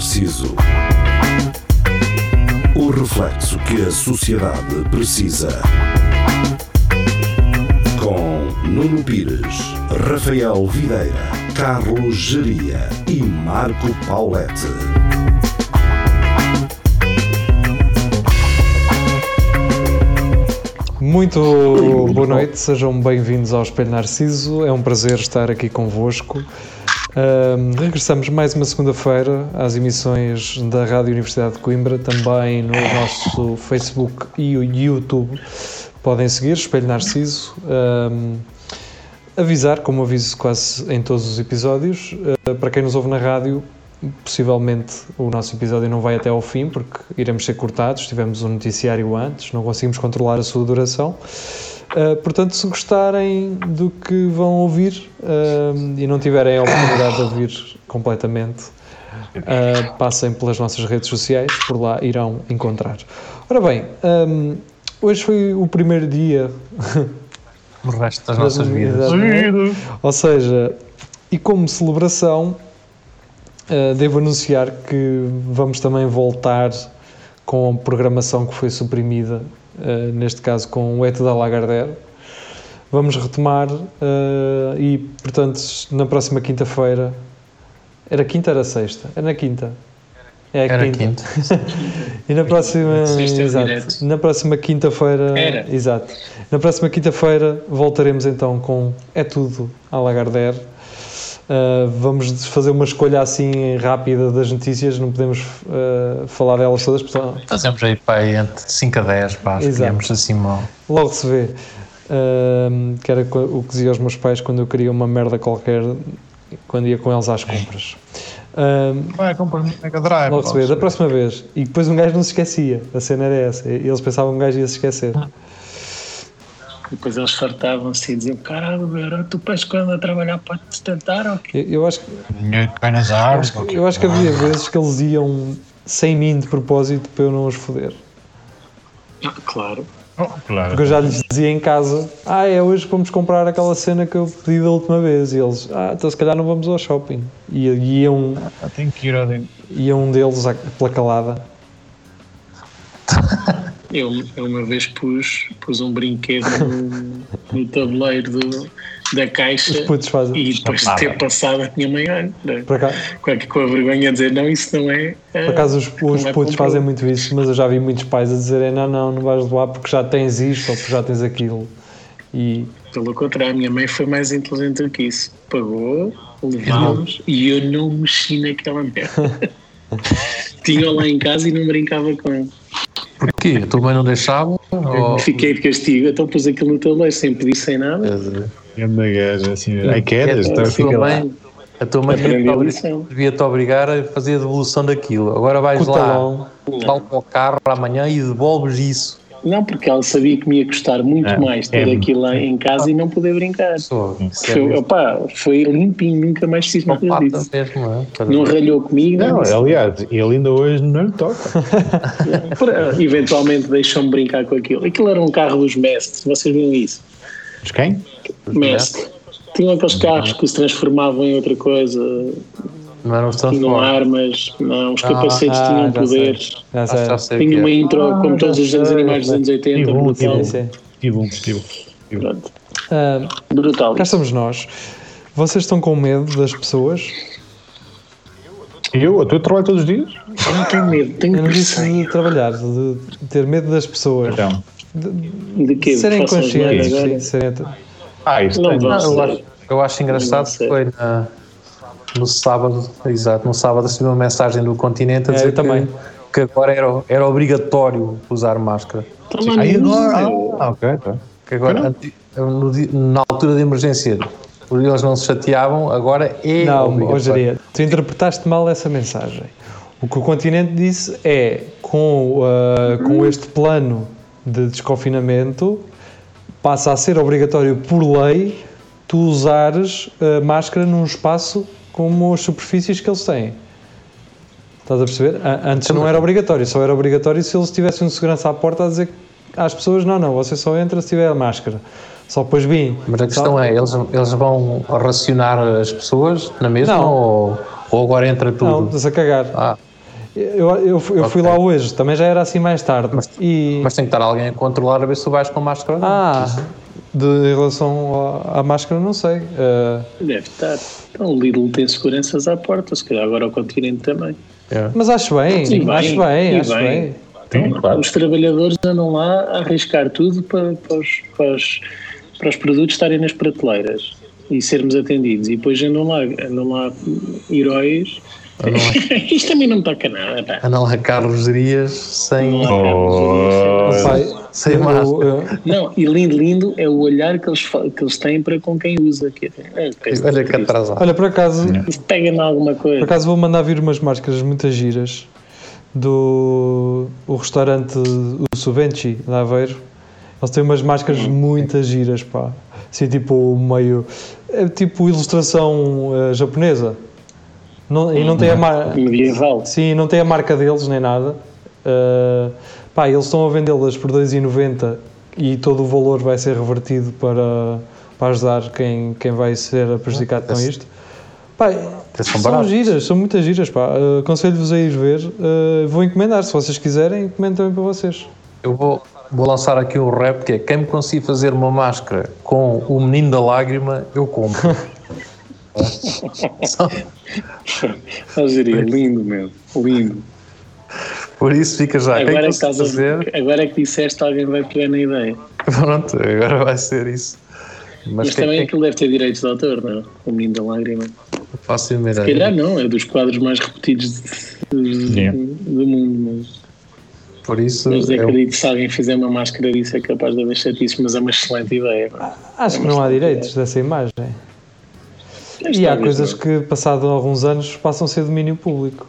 Narciso. O reflexo que a sociedade precisa. Com Nuno Pires, Rafael Videira, Carlos Geria e Marco Paulette. Muito boa noite, sejam bem-vindos ao Espelho Narciso. É um prazer estar aqui convosco. Um, regressamos mais uma segunda-feira às emissões da Rádio Universidade de Coimbra, também no nosso Facebook e YouTube. Podem seguir Espelho Narciso. Um, avisar, como aviso quase em todos os episódios, uh, para quem nos ouve na rádio, possivelmente o nosso episódio não vai até ao fim porque iremos ser cortados. Tivemos um noticiário antes, não conseguimos controlar a sua duração. Uh, portanto, se gostarem do que vão ouvir uh, e não tiverem a oportunidade de ouvir completamente, uh, passem pelas nossas redes sociais, por lá irão encontrar. Ora bem, um, hoje foi o primeiro dia. o resto das nossas vidas. Ou seja, e como celebração, devo anunciar que vamos também voltar com a programação que foi suprimida uh, neste caso com o Eto da Lagardère. Vamos retomar uh, e, portanto, na próxima quinta-feira. Era quinta ou era sexta? É na quinta. É a era quinta. quinta. e na próxima. exato. Na próxima quinta-feira. Era. Exato. Na próxima quinta-feira voltaremos então com É Tudo à Lagardère Uh, vamos fazer uma escolha assim rápida das notícias, não podemos uh, falar delas todas. Porque... Fazemos aí para aí entre 5 a 10, pá, escolhemos assim mal. Logo se vê. Uh, que era o que dizia aos meus pais quando eu queria uma merda qualquer, quando ia com eles às compras. Uh, Vai, compras no Mega Drive. Logo se vê, da próxima vez. E depois um gajo não se esquecia, a cena era essa. Eles pensavam que um gajo ia se esquecer. Depois eles fartavam-se e diziam: Caralho, garoto, tu pés quando a trabalhar para te sustentar ou quê? Eu, eu acho que. Cai nas árvores. Eu, eu acho que havia vezes que eles iam sem mim de propósito para eu não os foder. Ah, claro. Oh, claro. Porque eu já lhes dizia em casa: Ah, é hoje que vamos comprar aquela cena que eu pedi da última vez. E eles: Ah, então se calhar não vamos ao shopping. E iam. Ah, tem que ir ao Ia um deles pela calada. Eu, eu uma vez pus, pus um brinquedo no, no tabuleiro do, da caixa e depois de ter passado a minha mãe olha, com, a, com a vergonha a dizer não, isso não é. Por acaso os, os é putos fazem muito isso, mas eu já vi muitos pais a dizerem não, não, não vais levar porque já tens isto ou porque já tens aquilo. E... Pelo contrário, a minha mãe foi mais inteligente do que isso. Pagou, levámos e eu não mexi naquela merda. Tinha lá em casa e não brincava com ele. Porquê? A tua mãe não deixava? Ou... Fiquei de castigo, então pus aquilo no teu leite sem pedir, sem nada. É uma gaja, assim, ai queres, então fica lá. A tua mãe devia-te obrigar a fazer a devolução daquilo. Agora vais lá, vai para o carro amanhã e devolves isso. Não, porque ela sabia que me ia custar muito é, mais ter é, aquilo lá em casa e não poder brincar. Só, foi, opa, foi limpinho, nunca mais fiz nada disso. Mesmo, é? Não ralhou comigo. Não, não aliás, ele ainda hoje não lhe toca. Eventualmente deixam-me brincar com aquilo. Aquilo era um carro dos mestres, vocês viram isso? Os quem? Mestre. Tinham aqueles carros que se transformavam em outra coisa. Não eram Tinham armas, não, os capacetes ah, tinham poderes. Já sei. Já sei Tinha uma é. intro, ah, como todos os desenhos animais dos anos 80. Tive um, tive um, tive um. Brutal. Cá estamos nós. Vocês estão com medo das pessoas? Eu? Eu trabalho todos os dias? Eu não tenho medo, tenho Eu não disse de trabalhar, de ter medo das pessoas. Então. De, de quê? Serem conscientes. Serem... Ah, isso não, tem. Não, eu, acho, eu acho engraçado que foi na no sábado, exato, no sábado recebi uma mensagem do continente a é, dizer é, que, também. que agora era, era obrigatório usar máscara. Aí agora, ah, ok, tá. Que agora, no, na altura de emergência, eles não se chateavam, agora é Não, hoje tu interpretaste mal essa mensagem. O que o continente disse é, com, uh, com este plano de desconfinamento, passa a ser obrigatório por lei tu usares uh, máscara num espaço como as superfícies que eles têm. Estás a perceber? Antes não era obrigatório, só era obrigatório se eles tivessem um segurança à porta a dizer às pessoas: não, não, você só entra se tiver a máscara. Só depois vim. Mas a questão é: eles, eles vão racionar as pessoas na mesma não. Ou, ou agora entra tudo? Não, estás a cagar. Ah. Eu, eu, eu okay. fui lá hoje, também já era assim mais tarde. Mas, e... mas tem que estar alguém a controlar a ver se tu vais com máscara ou não. Ah, de, em relação à, à, máscara, não sei. Uh... Deve estar. Então, o Lidl tem seguranças à porta, se calhar agora o continente também. É. Mas acho bem, Sim, acho bem, bem acho bem. bem. Então, claro. Os trabalhadores andam lá a arriscar tudo para, para, os, para, os, para os produtos estarem nas prateleiras e sermos atendidos. E depois andam lá, andam lá heróis Isto também não toca nada. Pá. Anda lá Carlos Dias sem. Oh. sem máscara. Não, e lindo, lindo é o olhar que eles, que eles têm para com quem usa. Que é, Olha que atrasado. Olha, por acaso. pega em alguma coisa. Por acaso vou mandar vir umas máscaras muito giras do o restaurante o Suvenci de Aveiro. Eles têm umas máscaras hum. muito giras, pá. Assim, tipo, meio. É tipo ilustração uh, japonesa. Não, e não tem a marca. Medieval. Sim, não tem a marca deles nem nada. Uh, pá, eles estão a vendê-las por 2,90 e todo o valor vai ser revertido para, para ajudar quem, quem vai ser prejudicado com isto. Pá, são baratos. giras, são muitas giras. Pá. Uh, Aconselho-vos a ir ver. Uh, vou encomendar, se vocês quiserem, encomendo também para vocês. Eu vou, vou lançar aqui um rap que é quem me conseguir fazer uma máscara com o menino da lágrima, eu compro. Algeria, lindo mesmo, lindo. Por isso fica já. Agora, é que, fazer... agora é que disseste, alguém vai pegar na ideia. Pronto, agora vai ser isso. Mas, Mas também aquilo deve ter direitos de autor, não é? O Menino da Lágrima. Fácil ideia. Se calhar não, é dos quadros mais repetidos de, de, yeah. do mundo. Mas... Por isso. Mas acredito é que se alguém fizer uma máscara disso é capaz de haver chatices, mas é uma excelente ideia. Acho é que não há direitos ideia. dessa imagem. E há coisas que, passado alguns anos, passam a ser domínio público.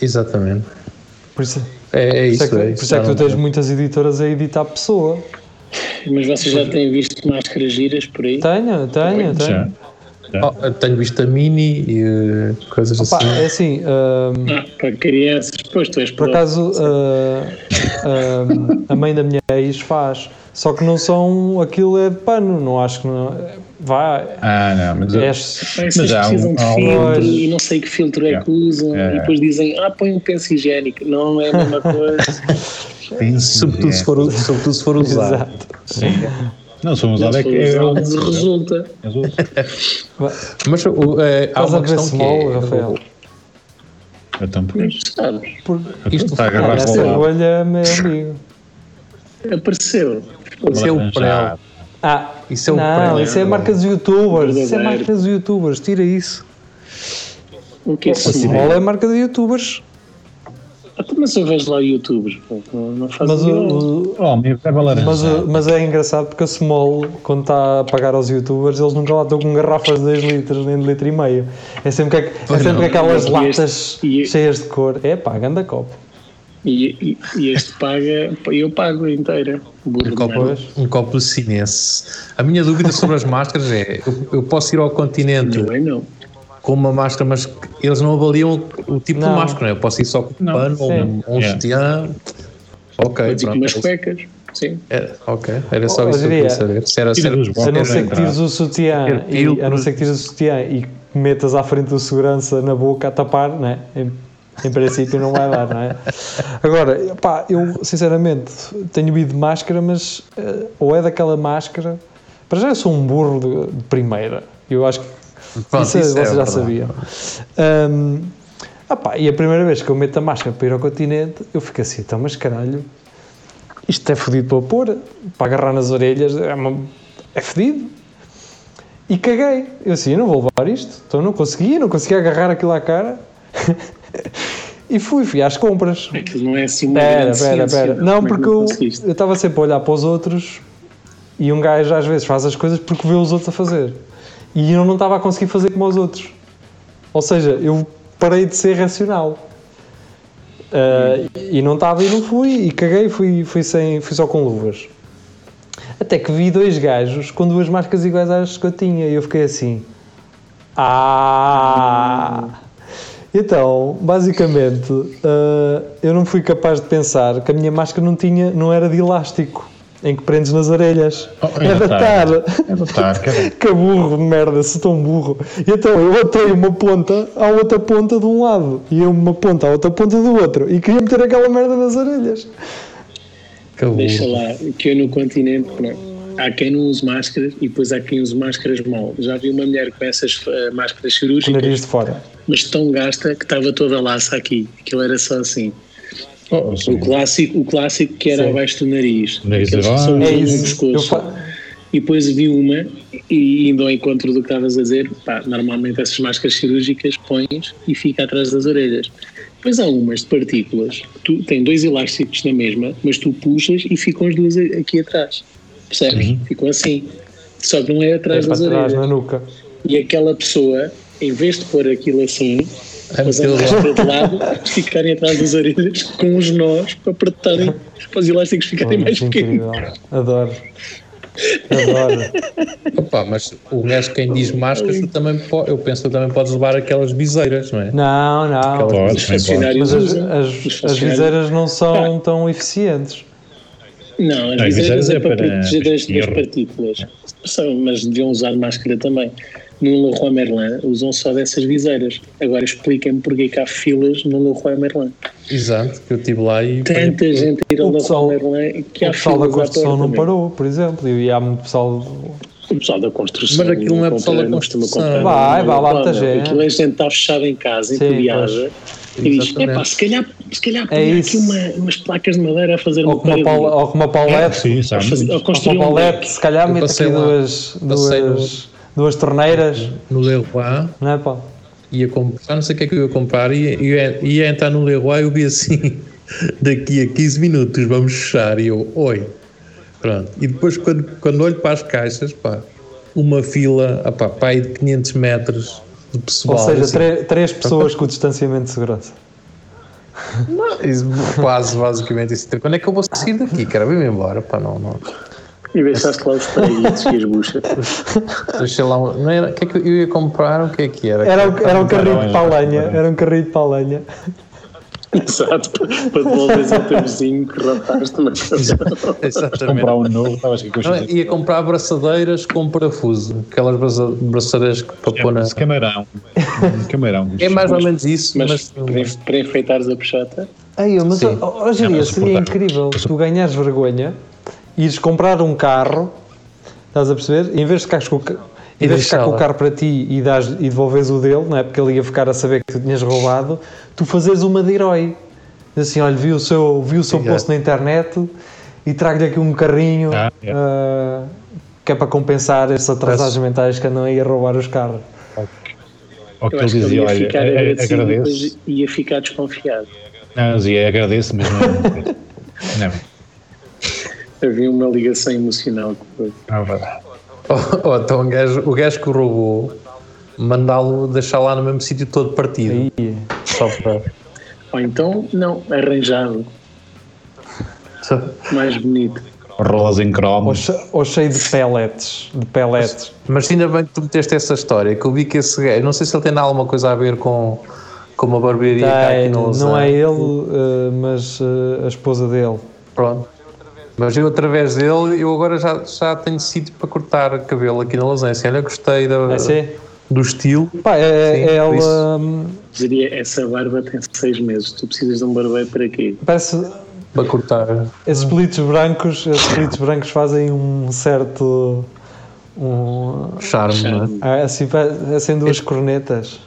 Exatamente. Por isso é, é isso. Por isso é, por isso é que tu tens muitas editoras a editar pessoa. Mas vocês já têm visto máscaras giras por aí? Tenho, tenho, tenho. Oh, tenho visto a Mini e uh, coisas Opa, assim. É assim. Uh, ah, para crianças, depois tu és Por acaso, uh, a mãe da minha ex faz. Só que não são. Aquilo é de pano, não acho que. Não, vai. Ah, não, mas. É, mas precisam um, de filtro um... e não sei que filtro é que usam. E depois dizem, ah, põe um penso higiênico. Não é a mesma coisa. sobretudo, se for, sobretudo se for usado. Exato. Sim. Não, se for usado é que é, resulta. Mas uh, é, há uma questão que é, Rafael. Então, por isso. Sabes? Isto está a agarrar essa bolha, meu amigo. Apareceu. É o pré. Ah, isso é o não, isso é marcas de youtubers. Isso é marcas de youtubers, tira isso. O que é Small é marca de youtubers. Até então, mas eu vejo lá youtubers, não faz mas, o, oh, mas, mas é engraçado porque a Small, quando está a pagar aos youtubers, eles nunca lá estão com garrafas de 2 litros nem de litro e meio. É sempre, que, é sempre aquelas latas este, cheias de cor. É pá, ganda copo. E, e, este paga, eu pago inteira. Um copo, um copo cinense. A minha dúvida sobre as máscaras é: eu, eu posso ir ao continente não, não. com uma máscara, mas eles não avaliam o tipo não. de máscara, eu posso ir só com um pano ou um, um yeah. sutiã. Ok, Pode pronto. umas cuecas. Sim. Era, é, ok, era só oh, isso que eu queria saber. Se era, se era, a não ser que tires o sutiã, e, a não ser que tires o sutiã e metas à frente do segurança na boca a tapar, né? Em princípio não vai dar, não é? Agora, pá, eu sinceramente tenho ido de máscara, mas uh, ou é daquela máscara. Para já eu sou um burro de, de primeira. Eu acho que Pronto, isso, isso é, vocês já sabiam. Um, ah pá, e a primeira vez que eu meto a máscara para ir ao continente, eu fico assim, então, mas caralho, isto é fodido para pôr, para agarrar nas orelhas, é, uma, é fodido. E caguei. Eu assim, eu não vou levar isto, então não consegui, não consegui agarrar aquilo à cara. e fui, fui às compras. Aquilo não é assim uma pera, pera, pera. Não, é porque eu estava sempre a olhar para os outros e um gajo às vezes faz as coisas porque vê os outros a fazer. E eu não estava a conseguir fazer como os outros. Ou seja, eu parei de ser racional. Uh, e não estava e não fui, e caguei, fui, fui, sem, fui só com luvas. Até que vi dois gajos com duas marcas iguais às que eu tinha, e eu fiquei assim: Ah! Então, basicamente, uh, eu não fui capaz de pensar que a minha máscara não tinha, não era de elástico. em que prendes nas orelhas. Oh, é, é datar. É datar, que burro de merda, sou tão burro. E então eu atei uma ponta à outra ponta de um lado e uma ponta à outra ponta do outro e queria meter aquela merda nas orelhas. Que Deixa lá, que eu no continente, pronto. Há quem não use máscaras e depois há quem use máscaras mal. Já vi uma mulher com essas uh, máscaras cirúrgicas. Nariz de fora. Mas tão gasta que estava toda laça aqui. Aquilo era só assim. Oh, o, clássico, o clássico que era sim. abaixo do nariz. nariz que são é isso. pescoço. E depois vi uma, e indo ao encontro do que estavas a dizer, pá, normalmente essas máscaras cirúrgicas pões e fica atrás das orelhas. Depois há umas de partículas, tu tem dois elásticos na mesma, mas tu puxas e ficam as duas aqui atrás. Percebes? Uhum. Ficam assim. Só que não é atrás é das orelhas. Na nuca. E aquela pessoa, em vez de pôr aquilo assim, mas a máscara de lado, ficarem atrás das orelhas com os nós para apertarem, para os elásticos ficarem mais pequenos. Adoro. Adoro. Opa, mas o gajo quem diz máscaras, tu também pode, eu penso que também podes levar aquelas viseiras, não é? Não, não. Aquelas, pode, mas as, as, as, viseiras não são tão eficientes. Não, as, viseiras, é, é para proteger das, das partículas. São, mas deviam usar máscara também no Leroy Merlin usam só dessas viseiras. Agora expliquem-me porque que há filas no Leroy Merlin. Exato, que eu estive lá e. Tanta gente ir ao Leroy Merlin que há filas. O pessoal da construção não parou, por exemplo, e há muito pessoal. O pessoal da construção. Mas aquilo não é pessoal da construção. Vai, vai lá muita gente. Aquilo é gente está fechada em casa, em viaja. E diz, epá, se calhar, se calhar é aqui uma, umas placas de madeira a fazer ou uma, pal, ou com uma paulete, é, sim, sabe? Ou, construir uma paulete, se calhar mete aqui duas, duas, duas torneiras. No Leroy. Não é, pá? Ia comprar, não sei o que é que eu ia comprar, ia, ia, ia entrar no Leroy e eu vi assim, daqui a 15 minutos vamos fechar, e eu, oi. Pronto. E depois, quando, quando olho para as caixas, pá, uma fila, pá, pá, de 500 metros de pessoal. Ou seja, assim. três pessoas com o distanciamento de segurança. Não, quase, basicamente isso. Quando é que eu vou sair daqui? Quero vir-me embora, pá, não, não. E deixaste lá os paraísos e as buchas. Deixei lá. Não era, o que é que eu ia comprar? O que é que era? Era, era um carrinho de palanha. Era um carrinho de palanha. Exato, para devolveres ao teu vizinho que raptaste na casa. Exatamente. Comprar um novo, estavas aqui com não, Ia comprar abraçadeiras com parafuso, aquelas abraçadeiras que para pôr na. Camarão. camarão. É mais ou menos isso, mas. mas para, enfeitares a puxata. Aí, mas hoje em dia seria incrível tu ganhares vergonha ires comprar um carro, estás a perceber? Em vez de ficares com, em vez de ficar com o carro para ti e, dás, e devolves o dele, não é? Porque ele ia ficar a saber que tu tinhas roubado, tu fazes uma de herói. Assim, olha, vi o seu, vi o seu post na internet e trago-lhe aqui um carrinho ah, uh, que é para compensar esses atrasados mentais que andam aí a roubar os carros. Ou que ele dizia, olha, ficar agradeço. Ia ficar desconfiado. Não, dizia, agradeço, mas não. não. Havia uma ligação emocional com foi. Ah, Oh, oh, então o gajo, o gajo que roubou, mandá-lo deixar lá no mesmo sítio todo partido. Aí. Só para. Ou então, não, arranjado. Mais bonito. Rolas em cromo. Ou, ou, cheio de pellets. De pellets. Mas, mas, ainda bem que tu meteste essa história, que eu vi que esse gajo, não sei se ele tem alguma coisa a ver com, com uma barbearia tem, que aqui Não é ele, uh, mas uh, a esposa dele. Pronto. Mas eu, através dele, eu agora já, já tenho sítio para cortar cabelo aqui na Lasanha. Olha, gostei da, é do estilo. Pá, é, Sim, é ela. Hum, Diria, essa barba tem seis meses. Tu precisas de um barbeiro para quê? Parece. Para cortar. Esses pelitos brancos, esses pelitos brancos fazem um certo. Um, charme, charme. não é? Assim, assim duas este, cornetas.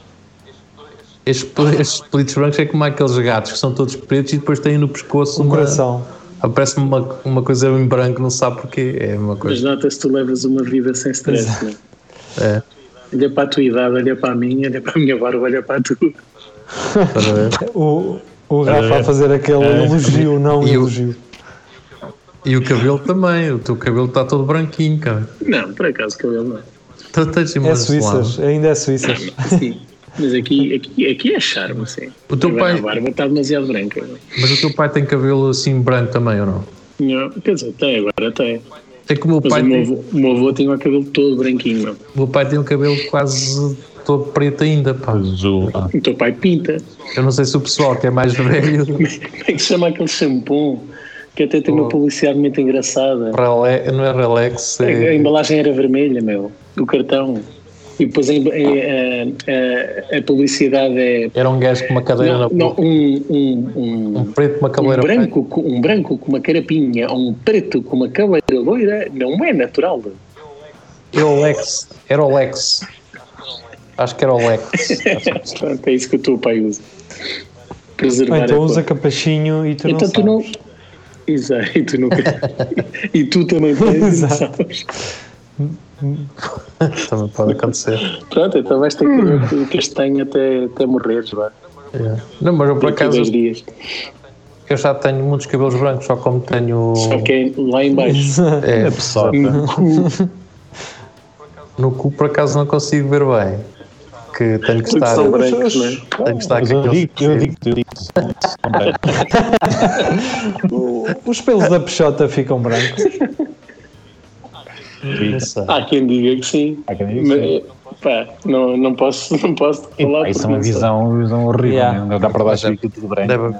Estes, estes pelitos brancos é como aqueles gatos que são todos pretos e depois têm no pescoço um uma, coração Aparece-me uma, uma coisa em branco, não sabe porquê. É uma coisa. Mas nota-se que tu levas uma vida sem stress, não é? é? Olha para a tua idade, olha para a minha, olha para a minha barba, olha para a tua. o, o Rafa a fazer aquele é. elogio, não e elogio. O, e o cabelo também, o teu cabelo está todo branquinho, cara. Não, por acaso o cabelo não. é suíças, ainda é suíças. Sim. Mas aqui, aqui, aqui é charme, sim. O teu Agora pai... A barba está demasiado branca. Mas o teu pai tem cabelo assim branco também, ou não? Não, quer dizer, tem, agora tem. É que o meu Mas pai. O meu, avô, o meu avô tinha o cabelo todo branquinho. Não? O meu pai tem o cabelo quase todo preto ainda, pá. Azul. O teu pai pinta. Eu não sei se o pessoal que é mais velho. Como é que se chama aquele shampoo? Que até tem uma publicidade muito engraçada. Rele, não é Relax? É... A, a embalagem era vermelha, meu. O cartão. E depois a, a, a, publicidade é. Era um gajo com uma cadeira não, na não, um, um, um, um preto com uma cabeleira um branco, com, um branco com uma carapinha ou um preto com uma cabeleira loira não é natural. Era o Lex. Era o Lex. Acho que era o Lex. Pronto, é isso que o teu pai usa. Preservar então usa capachinho e tu então não tu não Exato, e tu, nunca... e tu também tens, sabes? Também pode acontecer. Pronto, então vais ter que castanho até, até morreres, vá. Yeah. Não, mas eu por acaso. Dias. Eu já tenho muitos cabelos brancos, só como tenho. Só que é lá embaixo. É, é pessoa. No cu. no cu, por acaso, não consigo ver bem. Que tenho que estar. São brancos, não é? Tenho que estar eu digo, eu digo, eu digo. Os pelos da peixota ficam brancos. Há quem diga que sim. Há quem diga que sim. Pá, não, não posso, não posso falar. Isso é uma visão, visão horrível, yeah. não dá para dar fica tudo branco. Deve,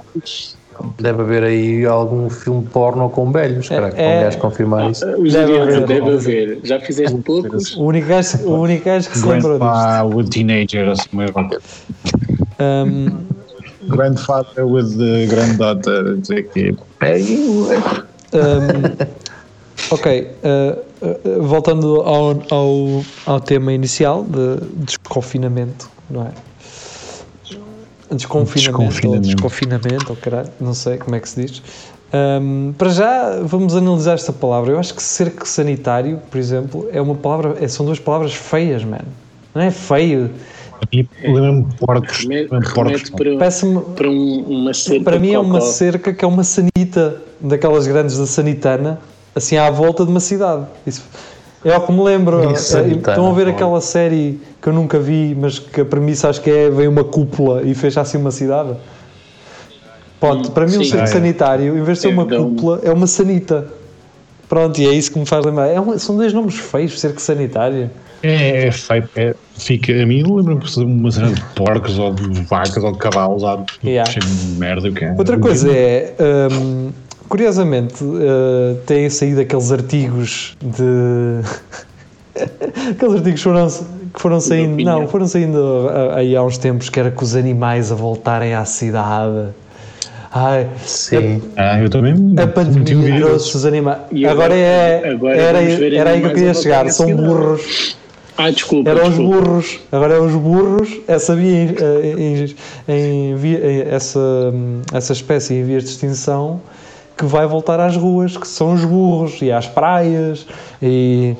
deve haver aí algum filme porno com velhos, cara, é, com gajos confirmar isso. Os deve, haver, deve haver. Já fizeste poucos? O único gajo, o único gajo que se lembrou disto. with teenager, assim mesmo. Um, Grandfather with the granddaughter, não sei o quê. Um, ok, uh, voltando ao, ao, ao tema inicial de desconfinamento, não é? Desconfinamento, desconfinamento. ou desconfinamento, ou caralho, não sei como é que se diz. Um, para já, vamos analisar esta palavra. Eu acho que cerco sanitário, por exemplo, é uma palavra, é, são duas palavras feias, mano. Não é feio. Lembra-me porcos. porcos para, para um, uma cerca. Para mim é uma cerca que é uma sanita, daquelas grandes da sanitana, assim à volta de uma cidade. Isso é o que me lembro. É, estão a ver aquela série que eu nunca vi, mas que a premissa acho que é vem uma cúpula e fecha assim uma cidade. Pronto, para mim Sim, um centro é. sanitário, em vez de ser uma cúpula, é uma sanita. Pronto, e é isso que me faz lembrar. É um, são dois nomes feios, cerco sanitário. É, é feio, é, fica, a mim lembra-me de uma cena de porcos ou de vacas ou de cavalos, sabe? Yeah. cheio de merda. Que é. Outra coisa é, um, curiosamente, uh, têm saído aqueles artigos de. aqueles artigos foram, que foram saindo, não, foram saindo aí há uns tempos que era com os animais a voltarem à cidade. Ai, Sim. A, ah, eu também. A pandemia trouxe os animais. Agora, agora, é. Agora era, era aí que eu queria chegar. São burros. Ah, desculpa. Eram desculpa. os burros. Agora é os burros. Essa, via, em, em, em, essa, essa espécie em vias de extinção que vai voltar às ruas, que são os burros e às praias e,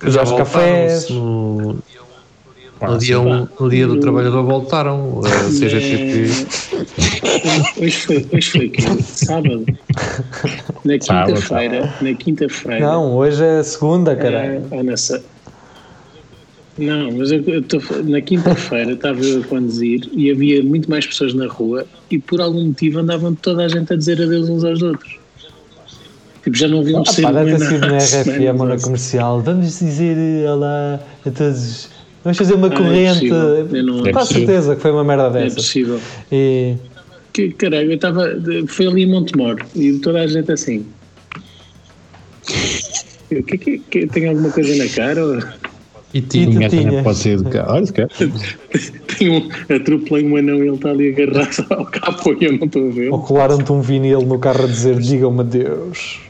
e aos cafés. No, no, dia, um, no dia do trabalhador voltaram, a CGTP. Hoje foi, hoje foi que? Sábado. Na quinta-feira. Na quinta-feira. Não, hoje é segunda, caralho. É, nessa, não, mas eu, eu tô, na quinta-feira estava eu a conduzir e havia muito mais pessoas na rua e por algum motivo andavam toda a gente a dizer adeus uns aos outros. Tipo, já não havia um ah, Deve ter sido na RFM ou na comercial. Vamos dizer olá a todos. Vamos fazer uma ah, é corrente. É não... Com certeza que foi uma merda dessa. É possível. E... Que, caralho, eu estava. Foi ali em Montemor e toda a gente assim. Que, que, que, tem alguma coisa na cara? Ou... E tinha, tinha. pode ser educado. Olha, se quer. Tem um, atropelei um anão e ele está ali agarrado ao capô e eu não estou a ver. Ou colaram-te um vinil no carro a dizer digam-me Deus.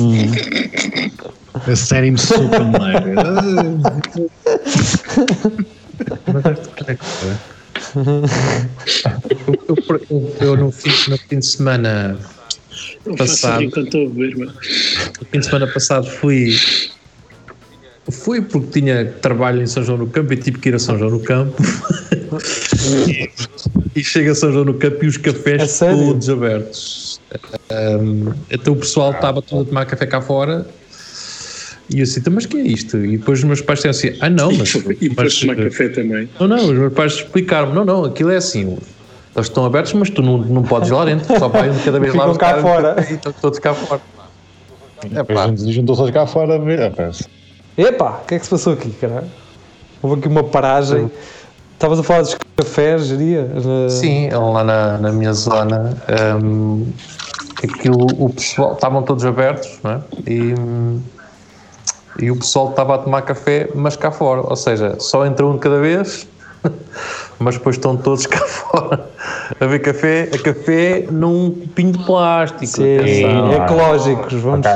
Hum. A série me super eu, eu, eu, no, fim, no fim de semana passado. No fim de semana passado fui Fui porque tinha trabalho em São João no Campo e tive que ir a São João no Campo. e, e chega a São João no Campo e os cafés é todos abertos. Um, então o pessoal estava todo a tomar café cá fora e eu assim, então, mas que é isto? E depois os meus pais disseram assim, ah não, mas... e depois tomar café também. Não, não, os meus pais explicaram-me, não, não, aquilo é assim, eles estão abertos, mas tu não, não podes ir lá dentro, só vai um de cada vez lá. cá fora. Todos cá fora. É, pá. Juntou-se cá fora ver, Epá, o que é que se passou aqui, caralho? Houve aqui uma paragem. Estavas a falar dos cafés, diria? Sim, lá na, na minha zona. Um, aquilo, o pessoal, estavam todos abertos, não é? E, e o pessoal estava a tomar café, mas cá fora, ou seja, só entra um de cada vez, mas depois estão todos cá fora a ver café, a café num copinho de plástico. Sim, ecológicos, vamos,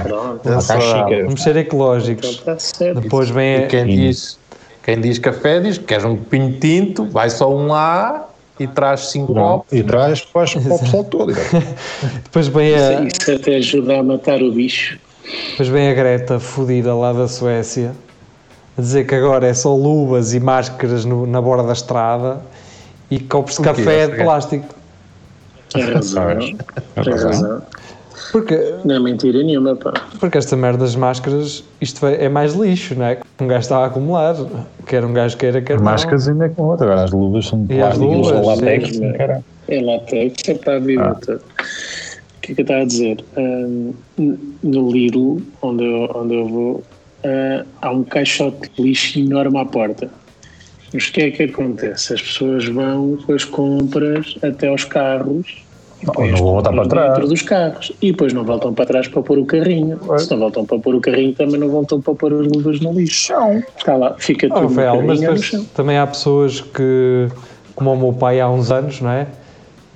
vamos ser ecológicos. Então depois vem a, quem diz, quem diz café diz que queres um copinho de tinto, vai só um lá e traz cinco copos. E traz para o pessoal todo. depois vem a... Isso, isso até ajuda a matar o bicho. Depois vem a Greta fodida lá da Suécia a dizer que agora é só luvas e máscaras no, na borda da estrada e copos de café de plástico. Tem razão. Tem razão. Porque, não é mentira nenhuma, pá. Porque esta merda das máscaras, isto é mais lixo, não é? Um gajo está a acumular, quer um gajo queira, quer As máscaras ainda é com outra, agora as luvas são de plástico, luvas, são látex, é, é látex, é para a vida ah. O que é que eu estava a dizer? Um, no Lidl, onde eu, onde eu vou, uh, há um caixote de lixo enorme à porta. Mas o que é que acontece? As pessoas vão com as compras até aos carros e depois não voltar para trás. dentro dos carros e depois não voltam para trás para pôr o carrinho. É. Se não voltam para pôr o carrinho, também não voltam para pôr as luvas no lixo. Está lá, fica tudo oh, Rafael, mas também há pessoas que, como o meu pai há uns anos, não é?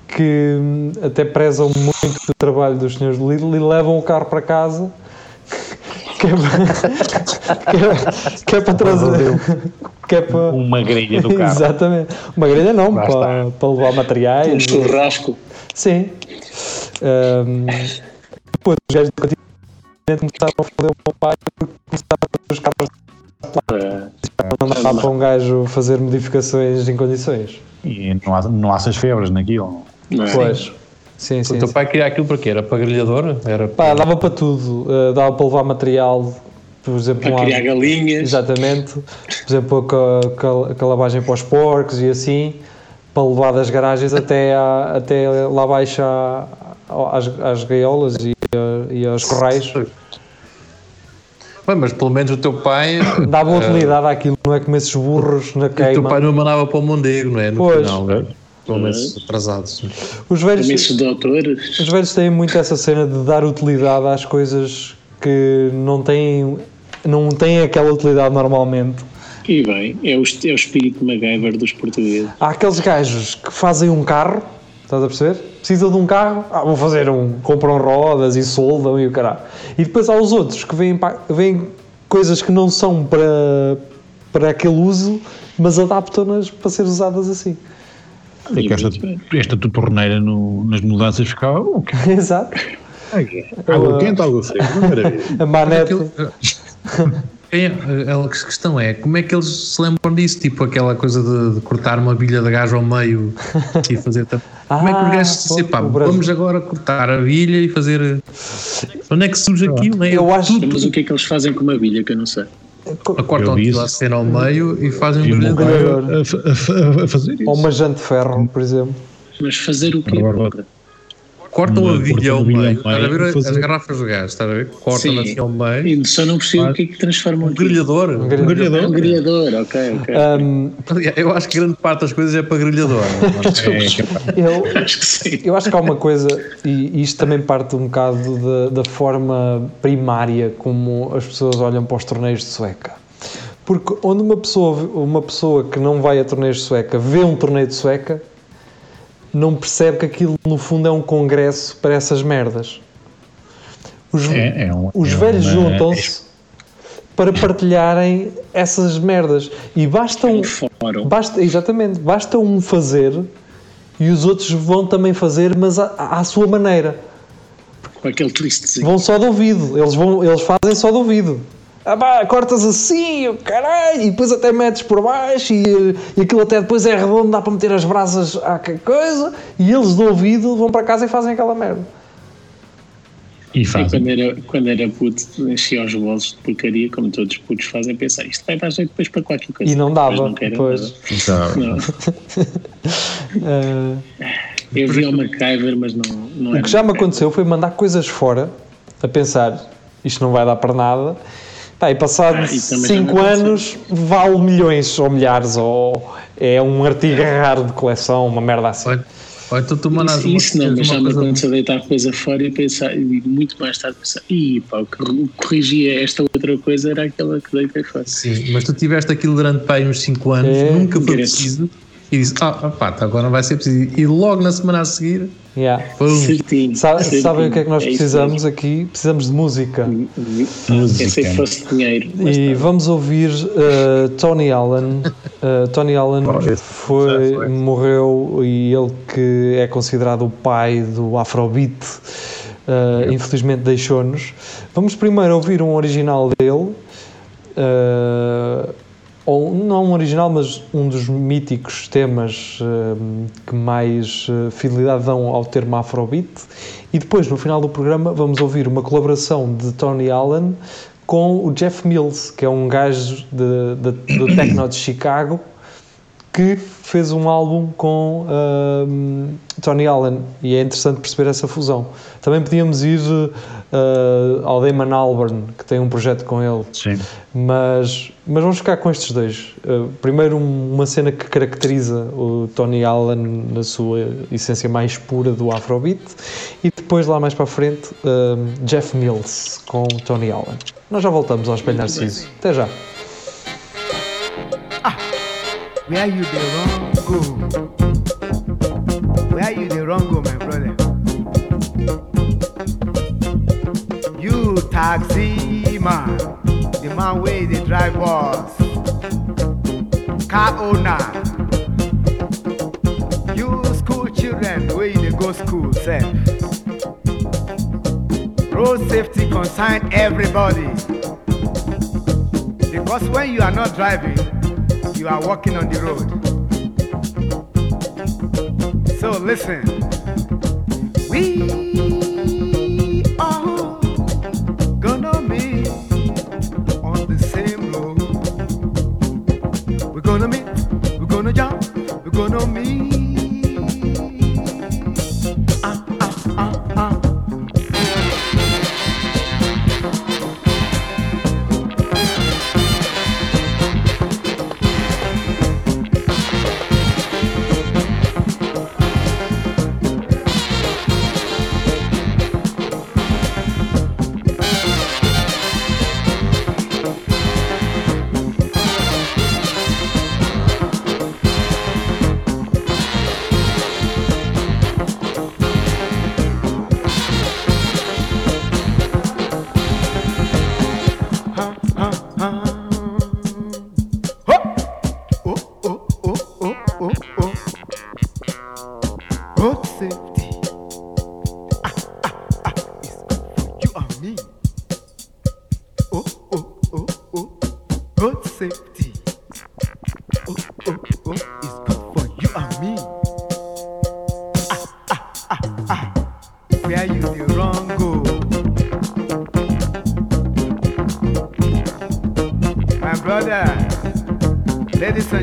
Que até prezam muito o trabalho dos senhores de Lidl e levam o carro para casa que é para, que é, que é para trazer que é para... uma grelha do carro. Exatamente, uma grelha não para, para levar materiais um churrasco. Sim. Um, depois os gajos do continente começaram a fazer o meu pai porque começaram a fazer os carros não dá para um gajo fazer modificações em condições. E não há, não há essas febres naquilo. Não é? pois Sim, sim, o teu pai queria aquilo para quê? Era para grelhador? Era para... Pá, dava para tudo. Uh, dava para levar material, por exemplo... Para um criar galinhas. Exatamente. Por exemplo, a, a, a lavagem para os porcos e assim, para levar das garagens até, a, até lá abaixo às, às gaiolas e, e aos correios. Bem, mas pelo menos o teu pai... Dava utilidade uh, àquilo, não é como esses burros na queima. O teu pai não mandava para o Mondego, não é? No pois. final, não é? Pelo menos atrasados. Os velhos, os velhos têm muito essa cena de dar utilidade às coisas que não têm, não têm aquela utilidade normalmente. E bem, é o, é o espírito MacGyver dos portugueses. Há aqueles gajos que fazem um carro, estás a perceber? Precisam de um carro, ah, vão fazer um, compram rodas e soldam e o caralho. E depois há os outros que vêm, vêm coisas que não são para, para aquele uso, mas adaptam-nas para ser usadas assim. É que esta, esta tua torneira no, nas mudanças ficava bom. Exato. Água quente, água fria. A manete. É, a questão é, como é que eles se lembram disso? Tipo aquela coisa de, de cortar uma bilha de gás ao meio e fazer. ah, como é que os gajos se dizem, pá, vamos agora cortar a bilha e fazer. Onde é que surge aquilo? É? Eu acho. Mas o que é que eles fazem com uma bilha que eu não sei? Acortam aquilo a cena ao meio e fazem um grelhador. A, a, a, fazer isso. Ou uma jante de ferro, por exemplo. Mas fazer o quê? Cortam a bilha ao meio, está a ver as garrafas de gás, está a ver? Cortam assim ao meio. E só não percebo o que é que transformam um grelhador. Um grelhador. Um grelhador, ok, ok. Um, eu acho que grande parte das coisas é para grelhador. é, eu acho que sim. Eu acho que há uma coisa, e isto também parte um bocado da, da forma primária como as pessoas olham para os torneios de sueca. Porque onde uma pessoa, uma pessoa que não vai a torneios de sueca vê um torneio de sueca, não percebe que aquilo no fundo é um congresso para essas merdas. Os, é, é um, os é velhos juntam-se para partilharem essas merdas e basta um, basta, exatamente, basta um fazer e os outros vão também fazer, mas à, à sua maneira. Com aquele twist. Vão só de ouvido, eles, vão, eles fazem só de ouvido ah pá, cortas assim, o caralho, e depois até metes por baixo e, e aquilo até depois é redondo, dá para meter as brasas à coisa, e eles do ouvido vão para casa e fazem aquela merda. E, fazem. e quando, era, quando era puto, enchia os bolsos de porcaria, como todos os putos fazem, pensar isto vai dar jeito depois para qualquer coisa. E não dava, não depois. Não. uh, eu vi o MacGyver, mas não, não O que já me aconteceu foi mandar coisas fora, a pensar, isto não vai dar para nada, Tá, e passado 5 ah, anos vale milhões ou milhares, ou é um artigo raro de coleção, uma merda assim. Ou então tu mandas isso, isso não, mas já me aconteceu de deitar coisa fora e pensar, e muito mais tarde pensar, ih pá, o que corrigia esta outra coisa era aquela que deitei fora. Sim, mas tu tiveste aquilo durante pá, uns 5 anos, é, nunca foi preciso e disse: Ah, pá, tá, agora não vai ser preciso. E logo na semana a seguir. Yeah. Certinho, Sabe, certinho. Sabem o que é que nós é precisamos aqui? Precisamos de música. música. Pensei que fosse dinheiro. E tá. vamos ouvir uh, Tony Allen. Uh, Tony Allen foi, morreu e ele que é considerado o pai do Afrobeat. Uh, infelizmente deixou-nos. Vamos primeiro ouvir um original dele. Uh, ou não um original, mas um dos míticos temas uh, que mais uh, fidelidade dão ao termo Afrobeat. E depois, no final do programa, vamos ouvir uma colaboração de Tony Allen com o Jeff Mills, que é um gajo de, de, do techno de Chicago, que fez um álbum com uh, Tony Allen e é interessante perceber essa fusão. Também podíamos ir uh, ao Damon Albarn, que tem um projeto com ele. Sim. Mas, mas vamos ficar com estes dois. Uh, primeiro, uma cena que caracteriza o Tony Allen na sua essência mais pura do Afrobeat e depois, lá mais para a frente, Jeff Mills com Tony Allen. Nós já voltamos ao Espelho Narciso. Até já. Where you the wrong go? Where you the wrong go, my taxi man, the man where they drive bus, car owner. You school children where they go school, say. Road safety concern everybody. Because when you are not driving, you are walking on the road. So listen. We know me.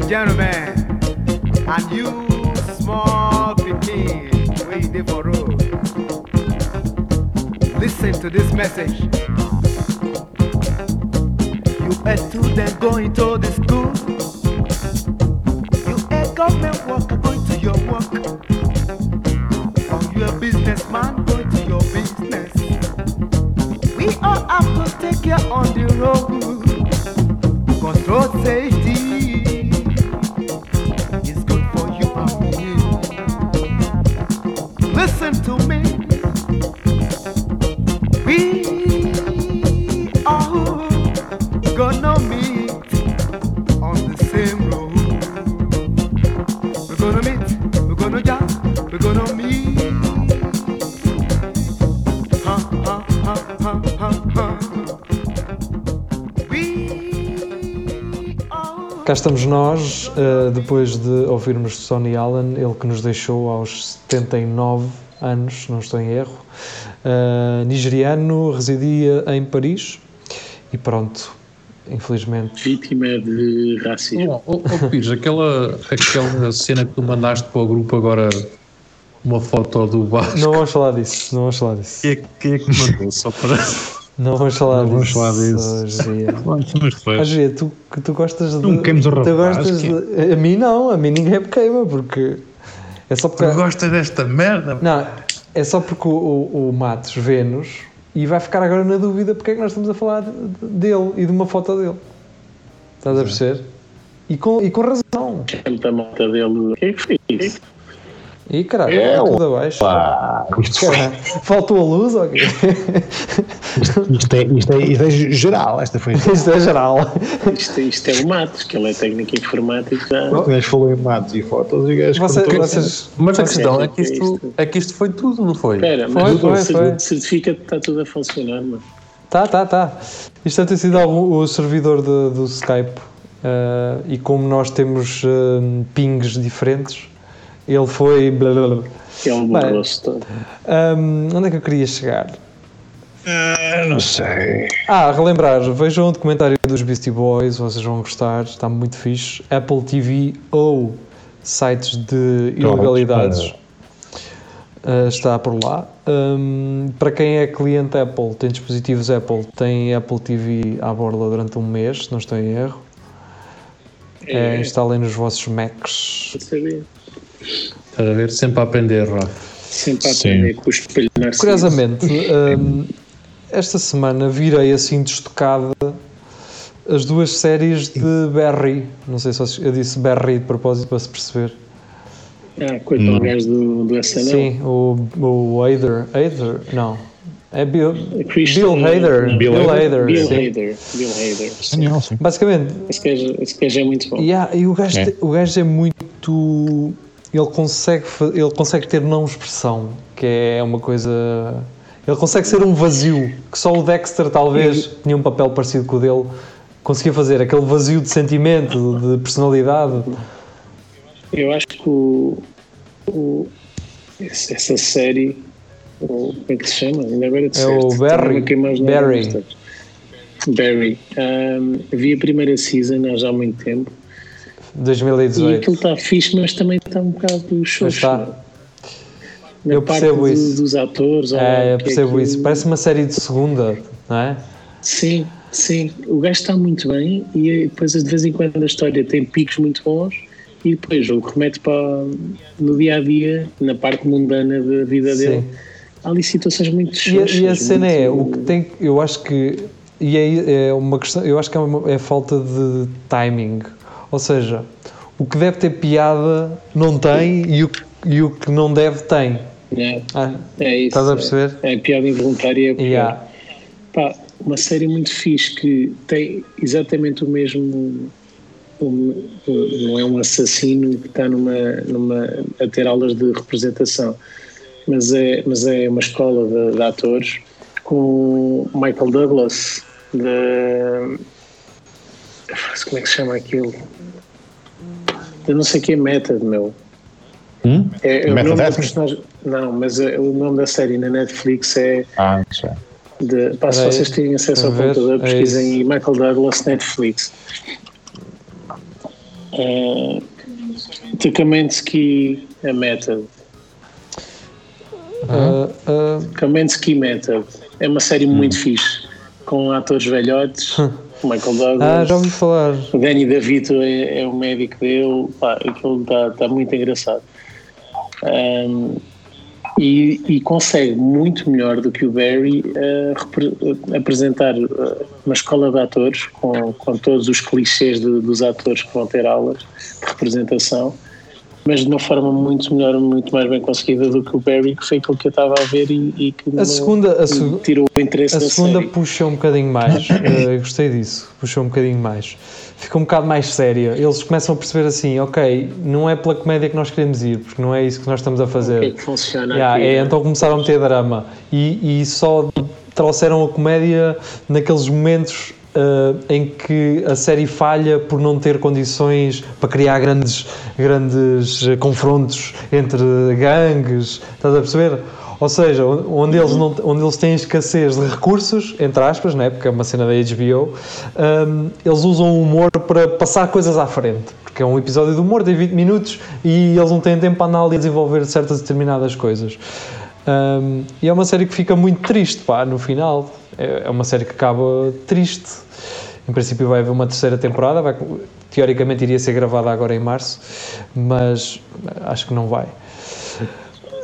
gentlemen, and you small people wey for road, listen to this message. Nós, uh, depois de ouvirmos Sonny Allen, ele que nos deixou aos 79 anos, não estou em erro. Uh, nigeriano, residia em Paris e pronto, infelizmente. Vítima de racismo. Oh, oh, oh Pires, aquela, aquela cena que tu mandaste para o grupo agora, uma foto do Vasco. Não vamos falar disso, não vamos falar disso. Quem é, quem é que mandou? Só para. Não vamos falar não disso. Vamos falar disso. Hoje, tu, tu gostas de. Não queimes o rapaz, tu gostas de, A mim não, a mim ninguém me queima, porque É só porque. Tu gosta desta merda? Não, é só porque o, o, o Matos vê-nos e vai ficar agora na dúvida porque é que nós estamos a falar dele e de uma foto dele. Estás a perceber? E com, e com razão. A malta dele. O que é que fez? E caralho, é, tudo abaixo. Isto Faltou a luz ou quê? Isto, isto, é, isto, é, isto é geral, esta foi. Isto é geral. Isto, isto é o Matos, que ele é técnico informático. O gajo falou em Matos e fotos e gajo Você, vocês, Mas a questão é que, isto, é que isto foi tudo, não foi? Espera, mas foi, foi, foi. certifica que está tudo a funcionar, mano. Tá, tá, tá. Isto deve ter sido o servidor de, do Skype. Uh, e como nós temos uh, pings diferentes, ele foi. Blá, blá, blá. Ele borrou-se todo. Um, onde é que eu queria chegar? Uh, não sei. Ah, relembrar, vejam o documentário dos Beastie Boys, vocês vão gostar, está muito fixe. Apple TV ou sites de ilegalidades. Uh, está por lá. Um, para quem é cliente Apple, tem dispositivos Apple, tem Apple TV à borda durante um mês, se não estou em erro. É, é, instalem nos vossos Macs. Sabia. Estás a ver? Sempre a aprender, Rafa. Sempre a aprender Sim. com o espelho narciso. Curiosamente, um, esta semana virei assim destocada as duas séries de Barry. Não sei se eu disse Barry de propósito para se perceber. Ah, coitado do gajo do, do SNL. Sim, o, o Hader. Hader? Não. É Bill, Bill Hader. Bill, Bill Hader. Bill Hader. Bill Hader. Sim. Basicamente. Esse gajo, esse gajo é muito bom. Yeah, e o gajo, é. o gajo é muito ele consegue, ele consegue ter não expressão, que é uma coisa. Ele consegue ser um vazio, que só o Dexter talvez tinha um papel parecido com o dele, conseguia fazer aquele vazio de sentimento, de personalidade. Eu acho que o, o essa série, o, como é que se chama? Ainda agora de é o Barry. Barry. Barry. Um, vi a primeira season há já muito tempo 2018. E aquilo está fixe, mas também está um bocado xoxo. É? Eu percebo isso. Do, dos atores. É, eu é percebo é isso. Parece uma série de segunda, não é? Sim, sim. O gajo está muito bem e depois de vez em quando a história tem picos muito bons e depois o remete para no dia a dia, na parte mundana da vida sim. dele. Há ali situações muito xoxas. E, e a cena muito... é, o que tem, eu acho que e é, é uma questão, eu acho que é, uma, é falta de timing ou seja, o que deve ter piada não tem e o, e o que não deve tem. É, ah, é isso. Estás a perceber? É, é piada involuntária. É yeah. Pá, uma série muito fixe que tem exatamente o mesmo. Um, não é um assassino que está numa, numa, a ter aulas de representação, mas é, mas é uma escola de, de atores com Michael Douglas, de, como é que se chama aquilo? Eu não sei que é Method, meu. Hum? É, é Method personagem... Não, mas é, o nome da série na Netflix é. Ah, não sei. De, pá, se vocês têm acesso ao computador, é pesquisem aí Michael Douglas Netflix. Kamensky a Method. Uh, uh, Kamensky Method. É uma série hum. muito fixe, com atores velhotes. Michael Douglas. Ah, já ouvi falar. O Danny DeVito é, é o médico dele. Pá, aquilo está tá muito engraçado. Um, e, e, consegue muito melhor do que o Barry uh, apresentar uh, uma escola de atores com, com todos os clichês de, dos atores que vão ter aulas de representação mas de uma forma muito melhor, muito mais bem conseguida do que o Barry, que foi aquilo que eu estava a ver e, e que a segunda, a tirou o interesse A segunda série. puxa um bocadinho mais, uh, gostei disso, puxou um bocadinho mais. Fica um bocado mais séria. Eles começam a perceber assim, ok, não é pela comédia que nós queremos ir, porque não é isso que nós estamos a fazer. O que que funciona yeah, aqui, é, né? Então começaram a meter drama e, e só trouxeram a comédia naqueles momentos uh, em que a série falha por não ter condições para criar grandes, grandes confrontos entre gangues, estás a perceber? Ou seja, onde eles, não, onde eles têm escassez de recursos, entre aspas, né, porque é uma cena da HBO, um, eles usam o humor para passar coisas à frente. Porque é um episódio de humor, tem 20 minutos e eles não têm tempo para andar ali a desenvolver certas determinadas coisas. Um, e é uma série que fica muito triste, pá, no final. É, é uma série que acaba triste. Em princípio vai haver uma terceira temporada, vai, teoricamente iria ser gravada agora em março, mas acho que não vai.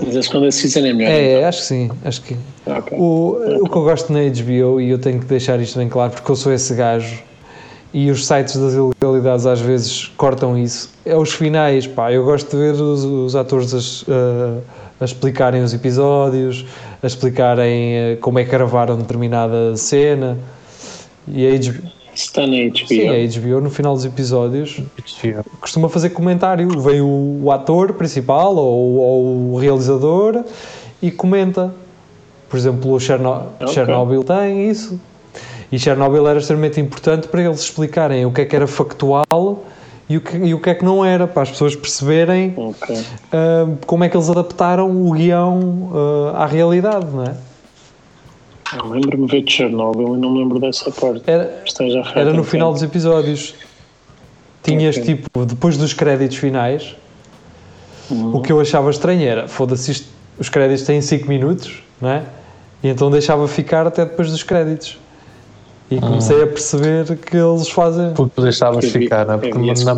Mas a segunda season é melhor. É, então. acho que sim. Acho que. Okay. O, o que eu gosto na HBO, e eu tenho que deixar isto bem claro, porque eu sou esse gajo, e os sites das ilegalidades às vezes cortam isso, é os finais. Pá, eu gosto de ver os, os atores uh, a explicarem os episódios, a explicarem uh, como é que gravaram determinada cena. E a HBO. Está na HBO. Sim, a HBO no final dos episódios HBO. costuma fazer comentário. Vem o, o ator principal ou, ou, o realizador e comenta. Por exemplo, o Cherno okay. Chernobyl tem isso. E Chernobyl era extremamente importante para eles explicarem o que é que era factual e o que, e o que é que não era, para as pessoas perceberem okay. uh, como é que eles adaptaram o guião uh, à realidade, não é? Eu lembro-me de Chernobyl e não lembro dessa parte. Era, era no final dos episódios. Tinhas okay. tipo, depois dos créditos finais, uhum. o que eu achava estranho era, foda-se, os créditos têm 5 minutos, não é? E então deixava ficar até depois dos créditos. E comecei a perceber que eles fazem. Porque deixavas ficar, não é? Porque na,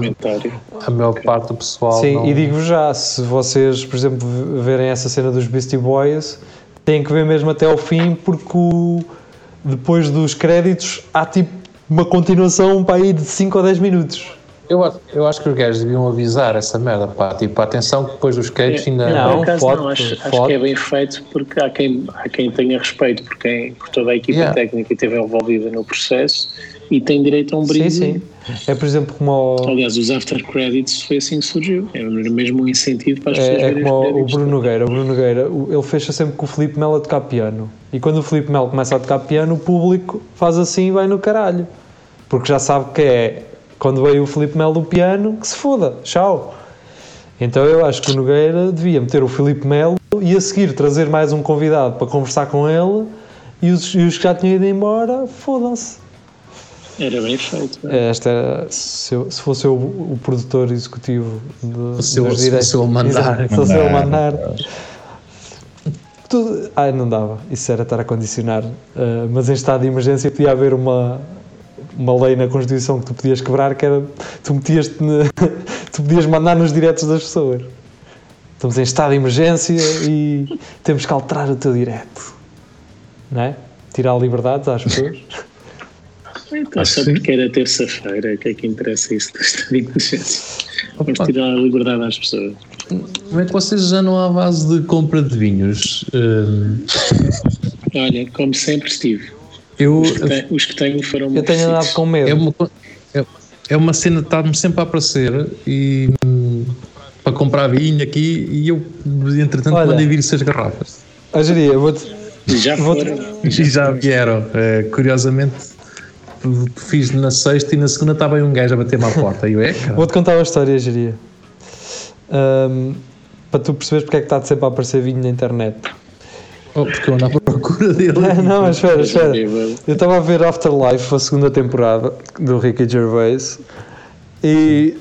a maior okay. parte do pessoal. Sim, não... e digo já, se vocês, por exemplo, verem essa cena dos Beastie Boys, têm que ver mesmo até ao fim, porque o, depois dos créditos há tipo uma continuação para aí de 5 ou 10 minutos. Eu, eu acho que os gajos deviam avisar essa merda, pá. Tipo, atenção que depois dos créditos ainda. Não, não, foto, não acho, foto. acho que é bem feito porque há quem, há quem tenha respeito por, quem, por toda a equipa yeah. técnica que esteve envolvida no processo e tem direito a um brinde. Sim, sim. É, por exemplo, como. Aliás, os after credits foi assim que surgiu. É mesmo um incentivo para as pessoas É, é como o Bruno Nogueira. O Bruno Nogueira, ele fecha sempre com o Felipe Melo a tocar piano. E quando o Felipe Melo começa a tocar piano, o público faz assim e vai no caralho. Porque já sabe que é quando veio o Felipe Melo do piano, que se foda, tchau. Então eu acho que o Nogueira devia meter o Felipe Melo e a seguir trazer mais um convidado para conversar com ele e os, e os que já tinham ido embora, fodam-se. Era bem feito. É? Esta era, se, eu, se fosse eu o produtor executivo de, se dos direitos. Se fosse eu mandar. Se fosse eu mandar. Tudo, ai, não dava. Isso era estar a condicionar. Uh, mas em estado de emergência podia haver uma, uma lei na Constituição que tu podias quebrar que era tu metias tu podias mandar nos diretos das pessoas. Estamos em estado de emergência e temos que alterar o teu direto. Não é? Tirar liberdades às pessoas. Então, só porque era terça-feira, o que é que interessa isso do estado de emergência? Vamos tirar a liberdade às pessoas. Como é que vocês já não há base de compra de vinhos? Olha, como sempre estive. Eu, os, que tem, os que tenho foram Eu tenho andado com medo. É uma, é, é uma cena que está-me sempre a aparecer e hum, para comprar vinho aqui e eu, entretanto, Olha, mandei vir seis garrafas. A geria, eu vou-te. Já foram. Já, já vieram. É, curiosamente, fiz na sexta e na segunda estava aí um gajo a bater-me à porta. Eu, é, Vou-te contar uma história, geria. Um, para tu perceberes porque é que está sempre a aparecer vinho na internet. Oh, porque eu ando à procura dele. não, mas espera, espera. Eu estava a ver Afterlife, a segunda temporada do Ricky Gervais, e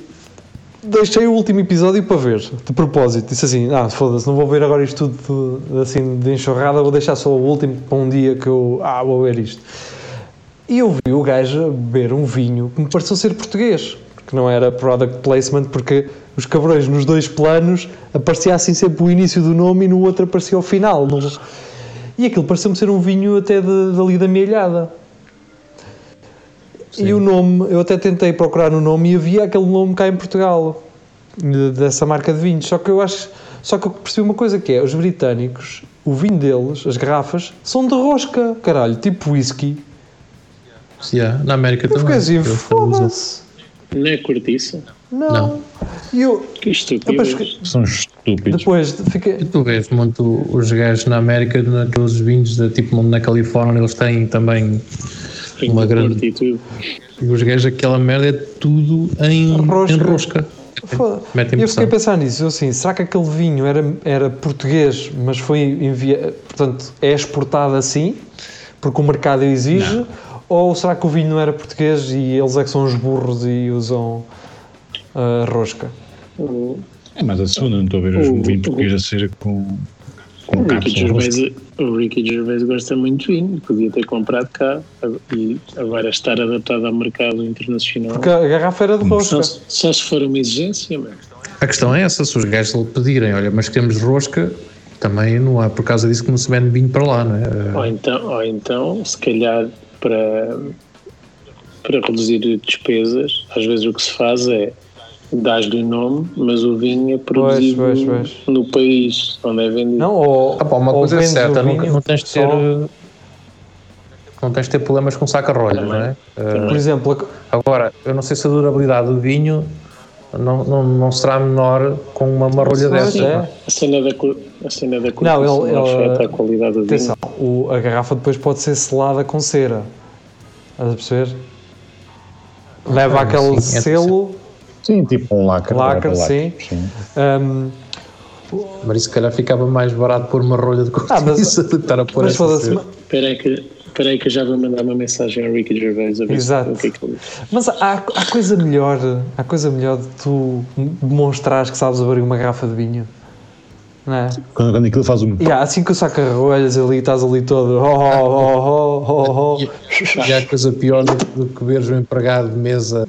deixei o último episódio para ver, de propósito. Disse assim: ah, foda-se, não vou ver agora isto tudo assim de enxurrada, vou deixar só o último para um dia que eu. Ah, vou ver isto. E eu vi o gajo beber um vinho que me pareceu ser português, não era product placement, porque os cabrões nos dois planos aparecia assim sempre o início do nome e no outro aparecia o final. E aquilo pareceu-me ser um vinho até de, dali da mielhada. Sim. E o nome, eu até tentei procurar no nome e havia aquele nome cá em Portugal, dessa marca de vinhos. Só que eu acho, só que eu percebi uma coisa que é, os britânicos, o vinho deles, as garrafas, são de rosca, caralho, tipo whisky. Yeah, na América eu também. Assim, foda-se. Não é cortiça? Não. não. Eu, que estúpido. São estúpidos. Depois fica... E tu vês muito os gajos na América, naqueles vinhos, de, tipo na Califórnia, eles têm também Tem uma grande. E, e os gajos, aquela merda é tudo em rosca. Em rosca. Eu fiquei a pensar nisso, assim, será que aquele vinho era, era português, mas foi enviado, portanto, é exportado assim, porque o mercado exige, não. Ou será que o vinho não era português e eles é que são os burros e usam uh, rosca. É mais a segunda, não estou a ver os vinhos português a ser com, com o Ricky, Gervais, o Ricky Gervais gosta muito de vinho, podia ter comprado cá e agora estar adaptado ao mercado internacional. Porque a garrafa era de rosca. Só, só se for uma exigência, mas... A questão é essa, se os gajos lhe pedirem, olha, mas temos rosca, também não há por causa disso que não se vende vinho para lá, não é? Ou então, ou então se calhar para, para reduzir despesas, às vezes o que se faz é dás-lhe o nome, mas o vinho é produzido pois, pois, pois. no país onde é vendido. Não, ou, ah, pá, uma coisa é certa, não, não tens de ter. Só... Não tens de ter problemas com saca-rolhas, não é? Uh, Por exemplo, agora, eu não sei se a durabilidade do vinho não, não, não será menor com uma marrolha dessa. É. A cena da, a cena da não, ele, ele, afeta a qualidade do atenção, vinho. O, a garrafa depois pode ser selada com cera. Estás a perceber? Leva ah, aquele sim, selo Sim, tipo um lacre. Lacre, sim. sim. Um, mas isso se calhar ficava mais barato pôr uma rolha de cortiça ah, do que estar a pôr essa Espera aí que, espera aí que eu já vou mandar uma mensagem ao Ricky Gervais a ver Exato. o que é que ele Mas há, há coisa melhor, há coisa melhor de tu demonstrares que sabes abrir uma garrafa de vinho. Não é? Quando, quando aquilo faz um. Yeah, assim que o saca rolhas ali, estás ali todo. Oh, oh, oh, oh, oh. E, e há coisa pior do, do que veres um empregado de mesa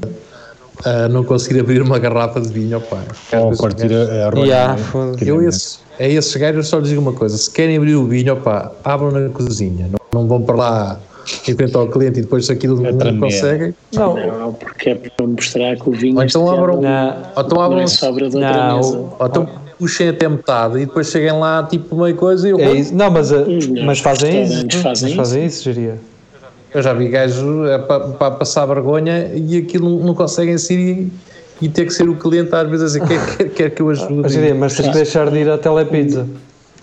a não conseguir abrir uma garrafa de vinho, opa. Ou partir a, a rolha. Yeah, eu esse, é esses gajos, só lhes digo uma coisa: se querem abrir o vinho, opa, abram na cozinha, não, não vão para lá enfrentar o cliente e depois aquilo é não conseguem. Não. não, porque é para mostrar que o vinho. Ou então abram, não, ou então abram, não é sobra de outra não, mesa. Ou então puxem até metade e depois cheguem lá, tipo, meio coisa e eu. É isso. Não, mas, mas fazem isso. Fazem mas fazem isso, diria. Eu já vi gajos é, para, para passar vergonha e aquilo não, conseguem ser e, e, ter que ser o cliente às vezes a dizer quer, quer, quer que eu ajude. Mas, mas tens de deixar de ir à telepizza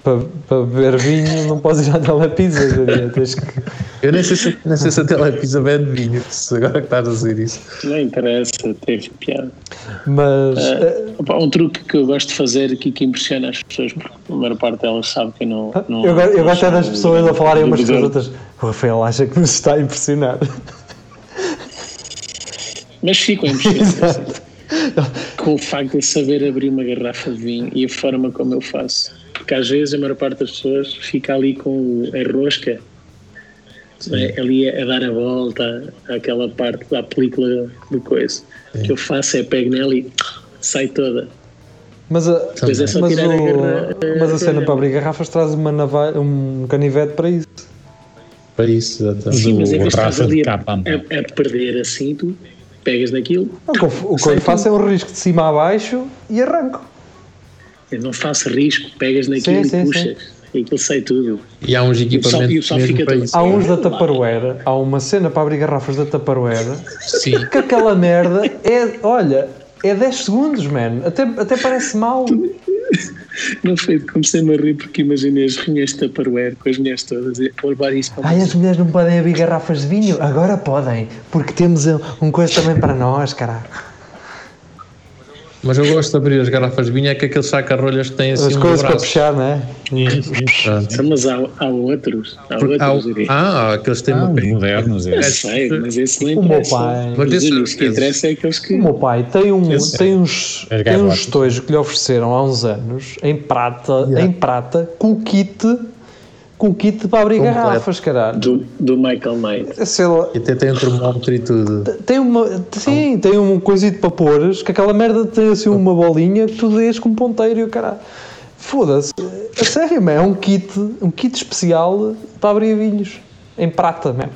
para, para beber vinho não podes ir à telepizza, diria. Tens que... Eu nem sei, se, nem sei se a telepizza vende vinho, agora que estás a dizer isso. Não interessa, teve piada. Mas. Uh, opa, um truque que eu gosto de fazer aqui que impressiona as pessoas, porque a maior parte delas sabe que eu não. Ah, não eu, eu gosto é das pessoas a falarem umas com as outras. O Rafael acha que nos está a impressionar. Mas fico impressionado com o facto de saber abrir uma garrafa de vinho e a forma como eu faço. Porque às vezes a maior parte das pessoas fica ali com a rosca, é, ali a, a, dar a volta àquela parte da película de coisa. O que eu faço é pego nela e sai toda. Mas a, Depois é só mas, tirar o, a garra, mas a, a cena para abrir garrafas traz uma navalha, um canivete para isso. Para isso, exatamente. Sim, mas em vez de estás ali a, a, a, perder assim, tu pegas naquilo. o que eu faço é um risco de cima a baixo e arranco. Não faço risco, pegas naquilo sim, e puxas. Sim. E aquilo sai tudo. E há uns equipamentos só, fica todo, Há uns da Tupperware, há uma cena para abrir garrafas da Tupperware Sim. que aquela merda é, olha, é 10 segundos, man. Até, até parece mal. Não foi, comecei-me a rir porque imaginei as reuniões de Tupperware com as mulheres todas e levar isso para Ai, as mulheres não podem abrir garrafas de vinho? Agora podem, porque temos um, um coisa também para nós, caralho. Mas eu gosto de abrir as garrafas de vinho, é que aqueles saca-rolhas que têm assim As um coisas para puxar, não é? Mas há, há outros. Há outros há, ah, aqueles têm ah, modernos. É. sei, mas esse não O meu pai. Mas esse, o que interessa é aqueles que. O meu pai tem, um, tem uns, tem uns estojos que lhe ofereceram há uns anos em prata, yeah. em prata, com kit com o kit para abrir Completo. garrafas, caralho. Do, do Michael Knight. E até tem um termómetro e tudo. Tem uma, sim, tem um coisito para pôres, que aquela merda tem assim uma bolinha que tu dês com um ponteiro e o caralho. Foda-se. A sério, man, é um kit, um kit especial para abrir vinhos. Em prata, mesmo.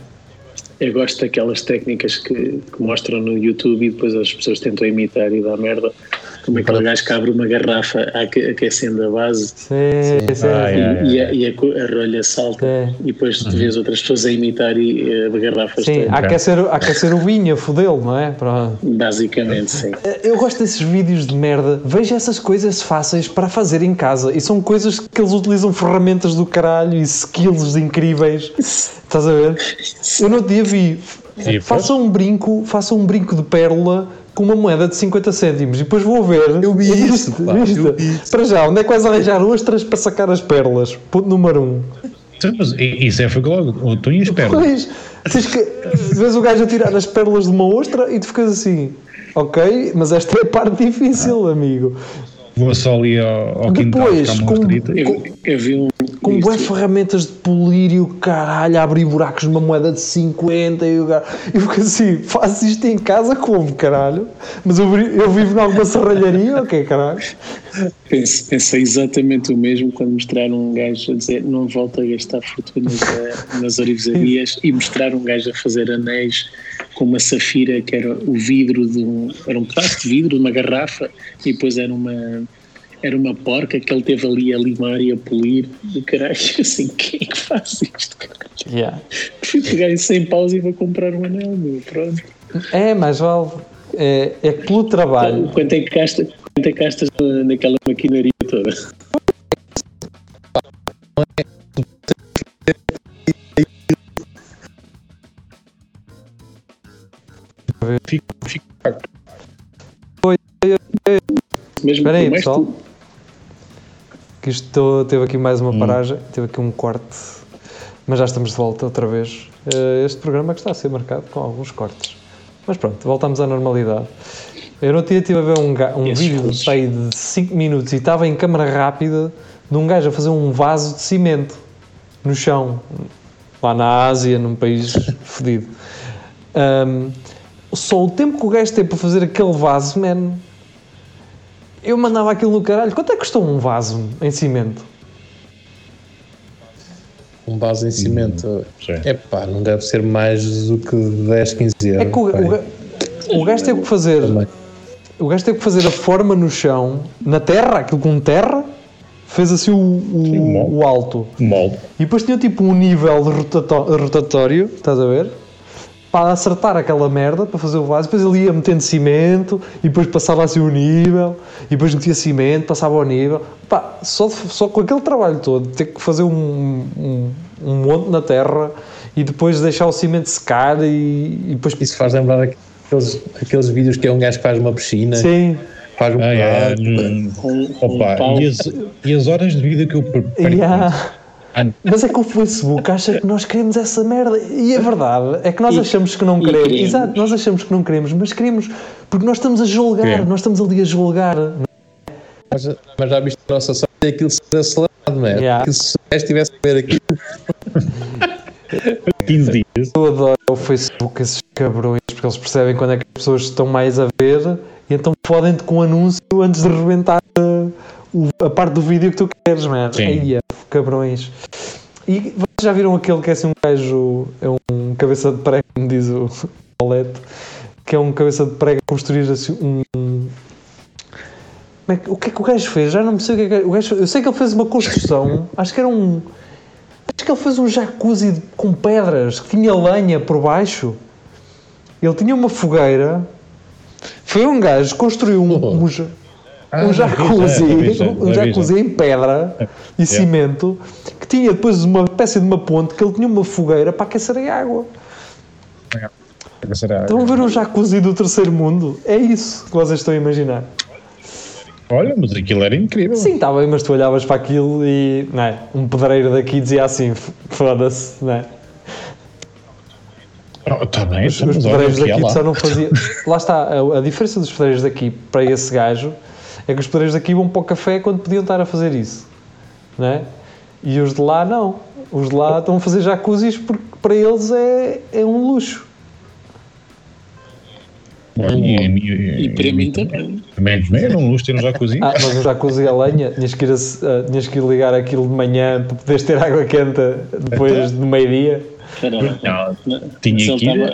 Eu gosto daquelas técnicas que, que, mostram no YouTube e depois as pessoas tentam imitar e dá merda. Como aquele gajo que abre uma garrafa aquecendo a base sim, sim, ah, e, é, e, a, e, a, rolha salta sim. e depois tu vês outras pessoas a imitar e a garrafa Sim, a aquecer, a aquecer o vinho, a fodê-lo, não é? Pronto. Basicamente, sim. Eu gosto desses vídeos de merda. Vejo essas coisas fáceis para fazer em casa e são coisas que eles utilizam ferramentas do caralho e skills incríveis. Estás a ver? Eu no dia vi. Faça um brinco, faça um brinco de pérola com uma moeda de 50 cêntimos e depois vou ver. Eu vi isso, pá, eu vi Para já, onde é que vais arranjar ostras para sacar as pérolas? Ponto número 1. Um. Então, mas isso é foi logo, tu e as pérolas. Pois, que, vês o gajo a tirar as pérolas de uma ostra e tu ficas assim, ok, mas esta é a parte difícil, amigo. Vou só ali ao, ao Depois, quintal com, eu, eu vi um, com boas ferramentas de polir e o caralho, abrir buracos numa moeda de 50 e o. Eu fico assim, faço isto em casa como, caralho? Mas eu, eu vivo em alguma serralharia okay, caralho? Pensei exatamente o mesmo quando mostraram um gajo a dizer não volta a gastar fortunas nas orivesarias e mostrar um gajo a fazer anéis com uma safira que era o vidro de um, era um pedaço de vidro de uma garrafa e depois era uma era uma porca que ele teve ali a limar e a polir do caralho, assim, quem é que faz isto? Yeah. Fui pegar em 100 paus e vou comprar um anel, meu, pronto. É, mas vale, é, é pelo trabalho. Quanto é que gasta, quanto é que gastas naquela maquinaria toda? Fico, fico. Mesmo Espera aí, pessoal. Tu que isto teve aqui mais uma hum. paragem, teve aqui um corte, mas já estamos de volta outra vez. Eh, este programa que está a ser marcado com alguns cortes. Mas pronto, voltamos à normalidade. Eu não tinha estive a ver um, um vídeo de, de 5 minutos e estava em câmara rápida de um gajo a fazer um vaso de cimento no chão, lá na Ásia, num país fedido. Um, só o tempo que o gajo teve para fazer aquele vaso, man, eu mandava aquilo no caralho. Quanto é que custou um vaso em cimento? Um vaso em cimento? É pá, não deve ser mais do que 10, 15 euros. É que o, o, o gajo teve que fazer. O gajo teve que fazer a forma no chão, na terra, aquilo com terra, fez assim o, o, Sim, o alto. Molde. E depois tinha tipo um nível rotatório, estás a ver? para acertar aquela merda, para fazer o vaso, depois ele ia metendo cimento e depois passava assim o nível e depois metia cimento, passava ao nível. Pá, só, só com aquele trabalho todo, ter que fazer um, um, um monte na terra e depois deixar o cimento secar e, e depois... Isso faz lembrar aqueles, aqueles vídeos que é um gajo que faz uma piscina. Sim. Faz um ah, é, um, Opa, um e, as, e as horas de vida que eu perco. Yeah. Mas é que o Facebook acha que nós queremos essa merda. E a verdade é que nós achamos que não queremos. queremos. Exato, nós achamos que não queremos, mas queremos porque nós estamos a julgar, nós estamos ali a julgar. Mas, mas já viste a nossa sorte é aquilo ser acelerado, não é? Yeah. Que se estivesse a ver aquilo. 15 dias. Eu adoro o Facebook, esses cabrões, porque eles percebem quando é que as pessoas estão mais a ver e então fodem-te com um anúncio antes de rebentar a, a parte do vídeo que tu queres, man. Aí, cabrões. E vocês já viram aquele que é assim um gajo, é um cabeça de prego, como diz o Paulette, que é um cabeça de prego construir assim um. É o que é que o gajo fez? Já não me sei o que é que o gajo Eu sei que ele fez uma construção, acho que era um. Acho que ele fez um jacuzzi com pedras, que tinha lenha por baixo. Ele tinha uma fogueira. Foi um gajo que construiu um, um, ah, um jacuzzi, um jacuzzi em pedra e cimento, que tinha depois uma espécie de uma ponte que ele tinha uma fogueira para aquecer a água. Estão a ver um jacuzzi do terceiro mundo? É isso que vocês estão a imaginar. Olha, mas aquilo era incrível. Sim, está bem, mas tu olhavas para aquilo e não é, um pedreiro daqui dizia assim: foda-se, não é? Está oh, bem, os, os pedreiros daqui lá. só não faziam. Lá está, a, a diferença dos pedreiros daqui para esse gajo é que os pedreiros daqui vão para o café quando podiam estar a fazer isso, não é? E os de lá não. Os de lá estão a fazer jacuzzis porque para eles é, é um luxo. E, e, e, para mim também. Um luxo ter um jacuzzi. Ah, mas um jacuzzi a lenha, tinhas que, ir a, uh, tinhas que ir ligar aquilo de manhã para poderes ter água quente depois do meio-dia. Tinha que ir.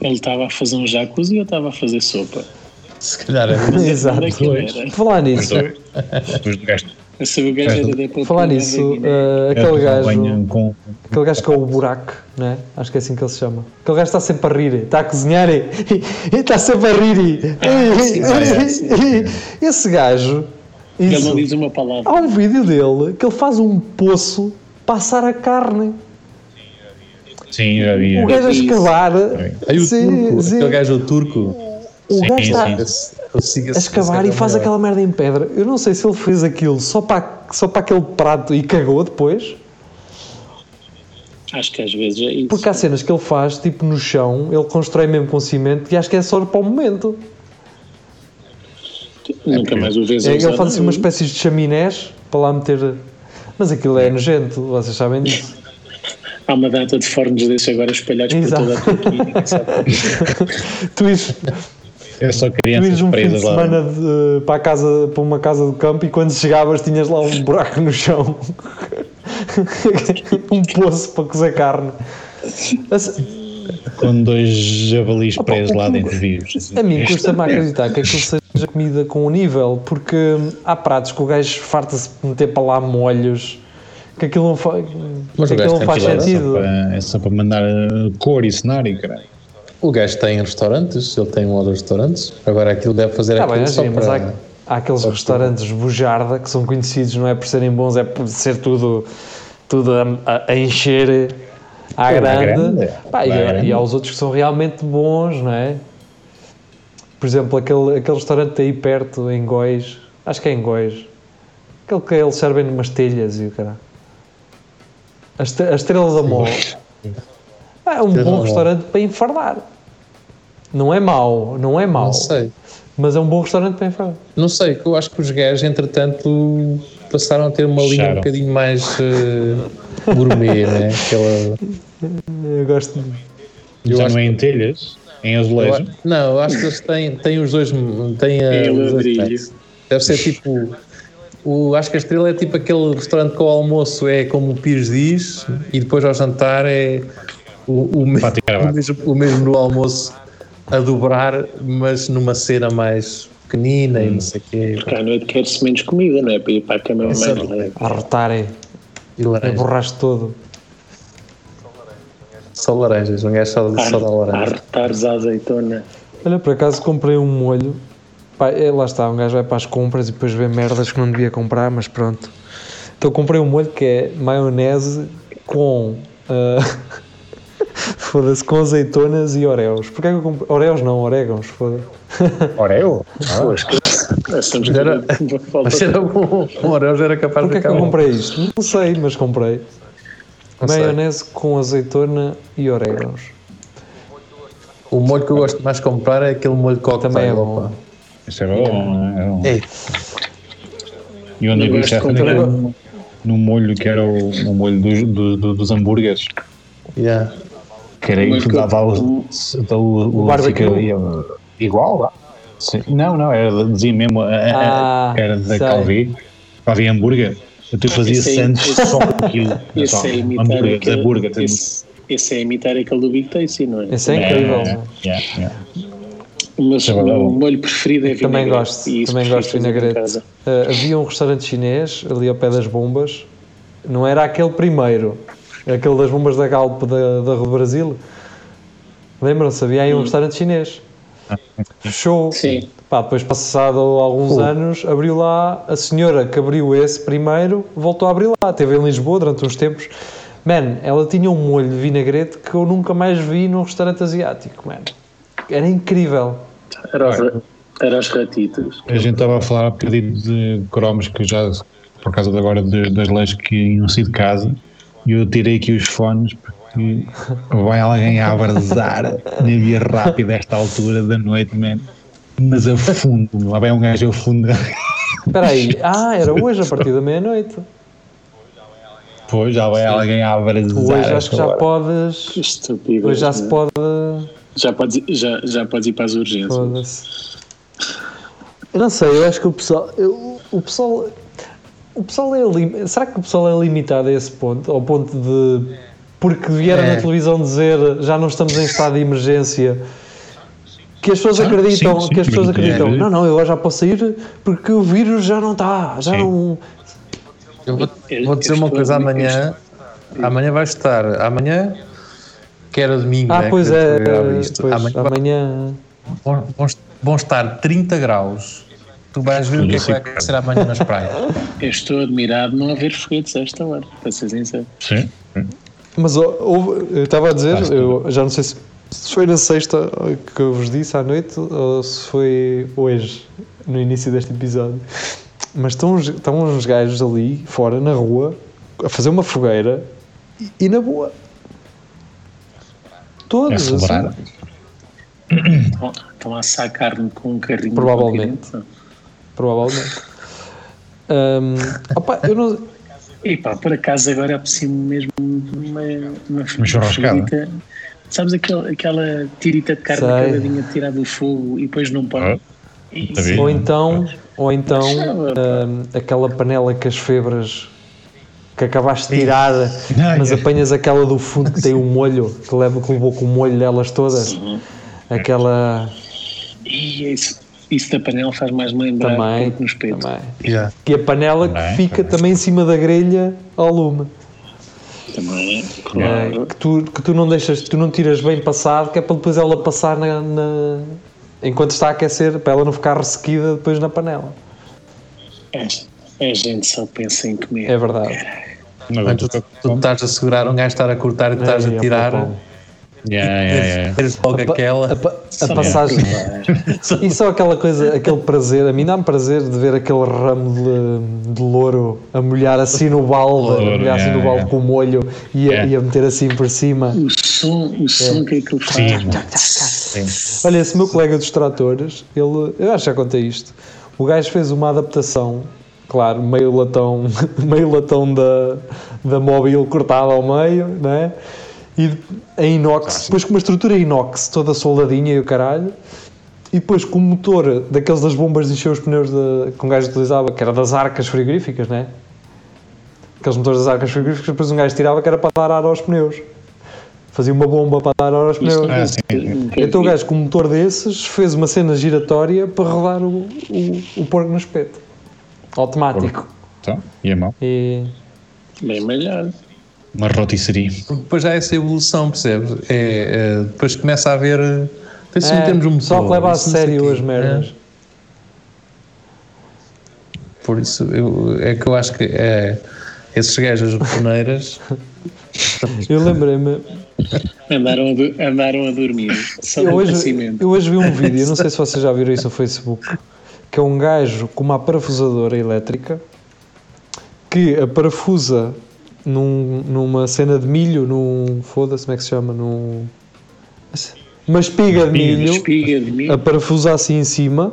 Ele estava a fazer um jacuzzi ou eu estava a fazer sopa? Se calhar é Exato. Falar nisso. Falar nisso, uh, aquele gajo. Aquele gajo que é o buraco, né? Acho que é assim que ele se chama. Aquele gajo está sempre a rir, está a cozinhar e, e está sempre a rir. Esse gajo. Isso, ele não diz uma palavra. Há um vídeo dele que ele faz um poço para assar a carne. Sim, já vi. O gajo a escavar. Aí o turco, aquele gajo turco. O sim, gajo está a escavar e faz aquela merda em pedra. Eu não sei se ele fez aquilo só para, só para aquele prato e cagou depois. Acho que às vezes é isso. Porque há cenas que ele faz, tipo no chão, ele constrói mesmo com cimento e acho que é só para o momento. Nunca mais o vês é, Ele faz assim uma espécie de chaminés para lá meter. Mas aquilo é nojento, vocês sabem disso. Há uma data de fornos desses agora espalhados Exato. por toda a Turquia. tu É só crianças um presas fim de semana de, para, a casa, para uma casa de campo e quando chegavas tinhas lá um buraco no chão. um poço para cozer carne. Com dois javalis presos lá dentro vivos. A mim custa-me acreditar que aquilo seja comida com um nível, porque há pratos que o gajo farta-se meter para lá molhos que aquilo não, fa Mas que aquilo não faz sentido. É só, para, é só para mandar cor e cenário, caralho. O gajo tem restaurantes, ele tem um ou dois restaurantes, agora aquilo deve fazer ah, aquilo bem, só sim, para... Há, há aqueles restaurantes bujarda que são conhecidos não é por serem bons, é por ser tudo, tudo a, a encher à é grande. grande. Pá, e, e há os outros que são realmente bons, não é? Por exemplo, aquele, aquele restaurante aí perto, em Góis, acho que é em Góis, aquele que eles servem numas telhas e o caralho. A, Estrela da Mol é um bom restaurante para enfardar. Não é mau, não é mau. Não sei. Mas é um bom restaurante para enfardar. Não sei, eu acho que os gajos, entretanto, passaram a ter uma linha um bocadinho mais uh, gourmet, né? Aquela... Eu gosto de. Eu Já não é em telhas? Em azulejo? não, eu acho que eles têm, têm os dois. Têm a, em ladrilho. Deve ser tipo o, acho que a estrela é tipo aquele restaurante que o almoço é como o Pires diz e depois ao jantar é o, o, me, o, mesmo, o mesmo no almoço a dobrar, mas numa cena mais pequenina hum. e não sei o quê. Porque à noite quer-se menos comida, não é? Para ir para a cama mais leve. A rotarem. E laranja. borraste todo. Só laranjas, um gajo só, só dá laranja. Arretares a azeitona. Olha, por acaso comprei um molho Pá, é, lá está, um gajo vai para as compras e depois vê merdas que não devia comprar, mas pronto. Então comprei um molho que é maionese com. Uh, foda-se, com azeitonas e oreos. Porquê é que eu comprei? Oreos não, orégãos, foda-se. Oreo? Ah. Mas era, mas era bom. Um Oreos era capaz Porquê de Porquê é que eu comprei isto? Não sei, mas comprei. Não maionese sei. com azeitona e orégãos. O molho que eu gosto mais de comprar é aquele molho cocktail. Também é bom. Isso é bom, é bom. É. E onde eu vi já no, no molho que era o, o molho dos, do, do, dos hambúrgueres. Yeah. Aí que dava o, o, o, o barbecue. igual, Sim. Não, não, era, dizia mesmo, ah, era da Calvi, Calvi hambúrguer. Eu te fazia sandes só com aquilo. Esse é imitar hambúrguer, aquele, hambúrguer, esse, esse é imitar aquele do Big Tasty, não é? Esse é incrível. É, yeah, yeah. Mas é o molho preferido é vinagrete. Também gosto, também gosto de vinagrete. Uh, havia um restaurante chinês ali ao pé das bombas, não era aquele primeiro, aquele das bombas da Galp da, da Rua do Brasil. Lembram-se? Havia aí um hum. restaurante chinês. Fechou. Sim. Pá, depois, passado alguns uh. anos, abriu lá. A senhora que abriu esse primeiro voltou a abrir lá. Teve em Lisboa durante uns tempos. Man, ela tinha um molho de vinagrete que eu nunca mais vi num restaurante asiático, man. Era incrível. Era, os, era os ratitos. A gente estava a falar um bocadinho de cromos que já, por causa de agora de, das leis que iam sair de casa, e eu tirei aqui os fones porque vai alguém a abrasar na via rápida a esta altura da noite, man. Mas a fundo, lá vai um gajo a fundo. Espera aí, ah, era hoje a partir da meia-noite. Pois, já vai Sim. alguém a abrasar. Hoje acho que já podes. Estúpido. Hoje já se pode já podes, já, já podes ir para as urgências. Eu não sei, eu acho que o pessoal. Eu, o pessoal. O pessoal é. Será que o pessoal é limitado a esse ponto? Ao ponto de. Porque vieram é. na televisão dizer já não estamos em estado de emergência. Que as pessoas acreditam, sim, sim, que as pessoas acreditam, não, não, eu agora já posso sair porque o vírus já não está, já sim. não. Eu vou, vou dizer uma coisa amanhã. Amanhã vai estar. Amanhã que era domingo. Ah, né, pois é. Pois, amanhã, vão, estar 30 graus. Tu vais ver o que é que vai acontecer amanhã nas praias. Eu estou admirado não haver foguetes a esta hora, para ser sincero. Sim. Mas eu estava a dizer, eu já não sei se, se foi na sexta que eu vos disse à noite ou se foi hoje, no início deste episódio. Mas estão, estão uns gajos ali, fora, na rua, a fazer uma fogueira e, e na boa Todos. É assim. Estão a assar carne com um carrinho. Provavelmente. Provavelmente. um, opa, eu não. E pá, por acaso agora é preciso mesmo uma, uma, uma churrascada. Sabes aquela, aquela tirita de carne acabadinha de tirar do fogo e depois não pode? Ah, ou então, ou então uh, aquela panela com as febras que acabaste de tirar, mas apanhas aquela do fundo que tem o um molho, que, leva, que levou com o molho delas todas. Aquela. E isso, isso da panela faz mais lembrar também, no espeto. Também. Yeah. E a panela também, que fica também em cima da grelha ao lume. Também, claro. É, que, tu, que tu não deixas, tu não tiras bem passado, que é para depois ela passar na, na enquanto está a aquecer, para ela não ficar ressequida depois na panela. É, a gente só pensa em comer. É verdade. Não, tu, tu, tu estás a segurar um gajo estar a cortar e tu estás a é, tirar. É, Yeah, yeah, yeah. logo aquela. A, a, a passagem. e só aquela coisa, aquele prazer. A mim dá-me prazer de ver aquele ramo de, de louro a molhar assim no balde, louro, a molhar assim no balde com o molho e a, e a, meter assim por cima. O som, o som que é que ele faz. Olha, esse meu colega dos tratores, ele. Eu acho que já contei isto. O gajo fez uma adaptação claro, meio latão, meio latão da, da móvel cortado ao meio, não é? E em inox, depois com uma estrutura inox toda soldadinha e o caralho, e depois com o motor daqueles das bombas de encher os pneus de, que um gajo utilizava, que era das arcas frigoríficas, né? Aqueles motores das arcas frigoríficas, depois um gajo tirava que era para dar ar aos pneus. Fazia uma bomba para dar ar aos pneus. Ah, sim. Então o gajo com um motor desses fez uma cena giratória para rodar o, o, o porco no espeto. Automático. Então, e a mão? E... Bem melhor uma rotisserie. Depois já é essa evolução, percebes? É, é, depois começa a haver. Assim, é, termos um só que leva a sério as merdas. É. Por isso, eu, é que eu acho que é, esses gajos japoneiras. eu lembrei-me. Andaram a, andaram a dormir. Eu hoje, eu hoje vi um vídeo, não sei se vocês já viram isso no Facebook, que é um gajo com uma parafusadora elétrica que a parafusa num, numa cena de milho, num. Foda-se, como é que se chama? Num. Uma espiga de milho, espiga de milho. a parafusar assim em cima,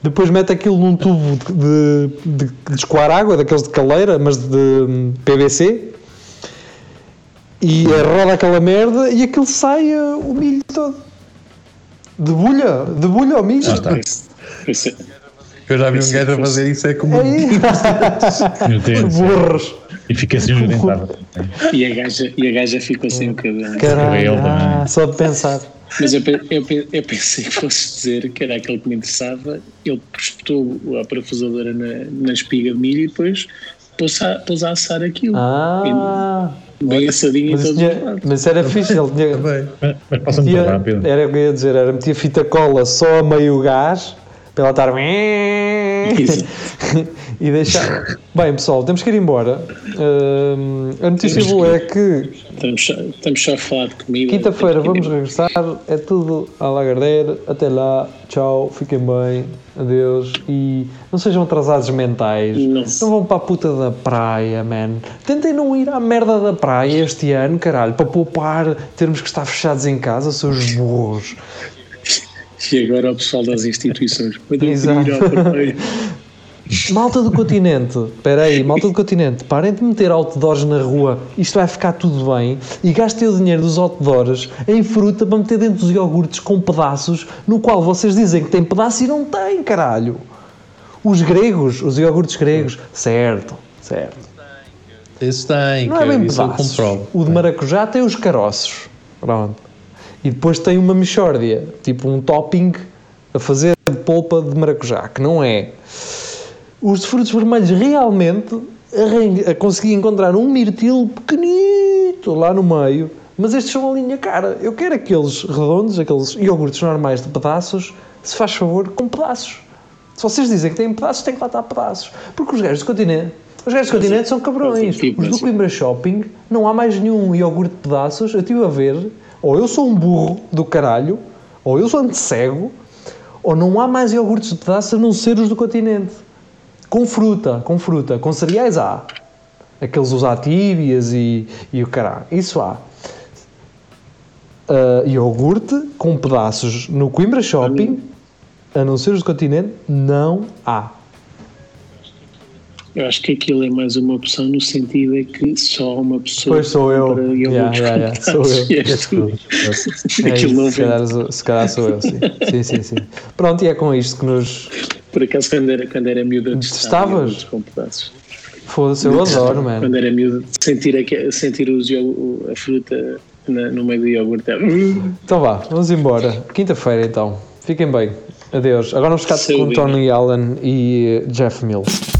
depois mete aquilo num tubo de, de, de escoar água, daqueles de caleira, mas de PVC, e roda aquela merda e aquilo sai uh, o milho todo. De bulha, de bulha ao milho. Ah, Eu já vi um gajo a fazer isso, é como. É Burros. E fica assim desdentado. E a gaja, e a gaja ficou sem o cabelo. Caralho, ah, só de pensar. Mas eu, eu, eu, pensei que fosse dizer que era aquele que me interessava. Ele espetou a parafusadora na, na espiga de milho e depois pôs a, pôs a assar aquilo. Ah. E, bem assadinho mas, tinha, mas era fixe, ele tinha. mas passa muito rápido. Era o que eu ia dizer, era metia fita cola só a meio gás para ela estar e deixar. Bem, pessoal, temos que ir embora. Uh, a notícia boa é que. Estamos estamos só a falar de comida. Quinta-feira vamos regressar. É tudo a Lagardère. Até lá. Tchau. Fiquem bem. Adeus. E não sejam atrasados mentais. Não, não vão para a puta da praia, man. Tentem não ir à merda da praia este ano, caralho, para poupar, termos que estar fechados em casa, seus burros. E agora o pessoal das instituições. Exato. Malta do continente, espera aí, malta do continente, parem de meter outdoors na rua, isto vai ficar tudo bem e gastem o dinheiro dos outdoors em fruta para meter dentro dos iogurtes com pedaços, no qual vocês dizem que tem pedaço e não tem, caralho. Os gregos, os iogurtes gregos, certo, certo. Esse tem, não é bem pedaços. O de maracujá tem os caroços, pronto. E depois tem uma mexórdia, tipo um topping a fazer de polpa de maracujá, que não é. Os de frutos vermelhos realmente consegui encontrar um mirtilo pequenito lá no meio, mas estes são a linha cara. Eu quero aqueles redondos, aqueles iogurtes normais de pedaços, se faz favor, com pedaços. Se vocês dizem que têm pedaços, tem que lá estar pedaços. Porque os gajos do continente, os gajos do continente são cabrões. Os do Coimbra Shopping, não há mais nenhum iogurte de pedaços. Eu estive a ver ou eu sou um burro do caralho, ou eu sou cego, ou não há mais iogurtes de pedaço a não ser os do continente. Com fruta, com fruta, com cereais há. Aqueles os atíbias e, e o caralho. Isso há. Uh, iogurte com pedaços no Coimbra Shopping, a não ser os do continente, não há. Eu acho que aquilo é mais uma opção no sentido é que só uma pessoa. Pois sou eu. Yeah, yeah, yeah. Sou eu. És tu. É aquilo não se, calhar, se calhar sou eu, sim. sim. Sim, sim, Pronto, e é com isto que nos. Por acaso, quando era, quando era miúda, estavas? Foda-se, eu adoro, mano. Quando era miúda, sentir, a, sentir o, a fruta na, no meio do iogurte. Então vá, vamos embora. Quinta-feira então. Fiquem bem. Adeus. Agora vamos ficar com Tony Allen e Jeff Mills.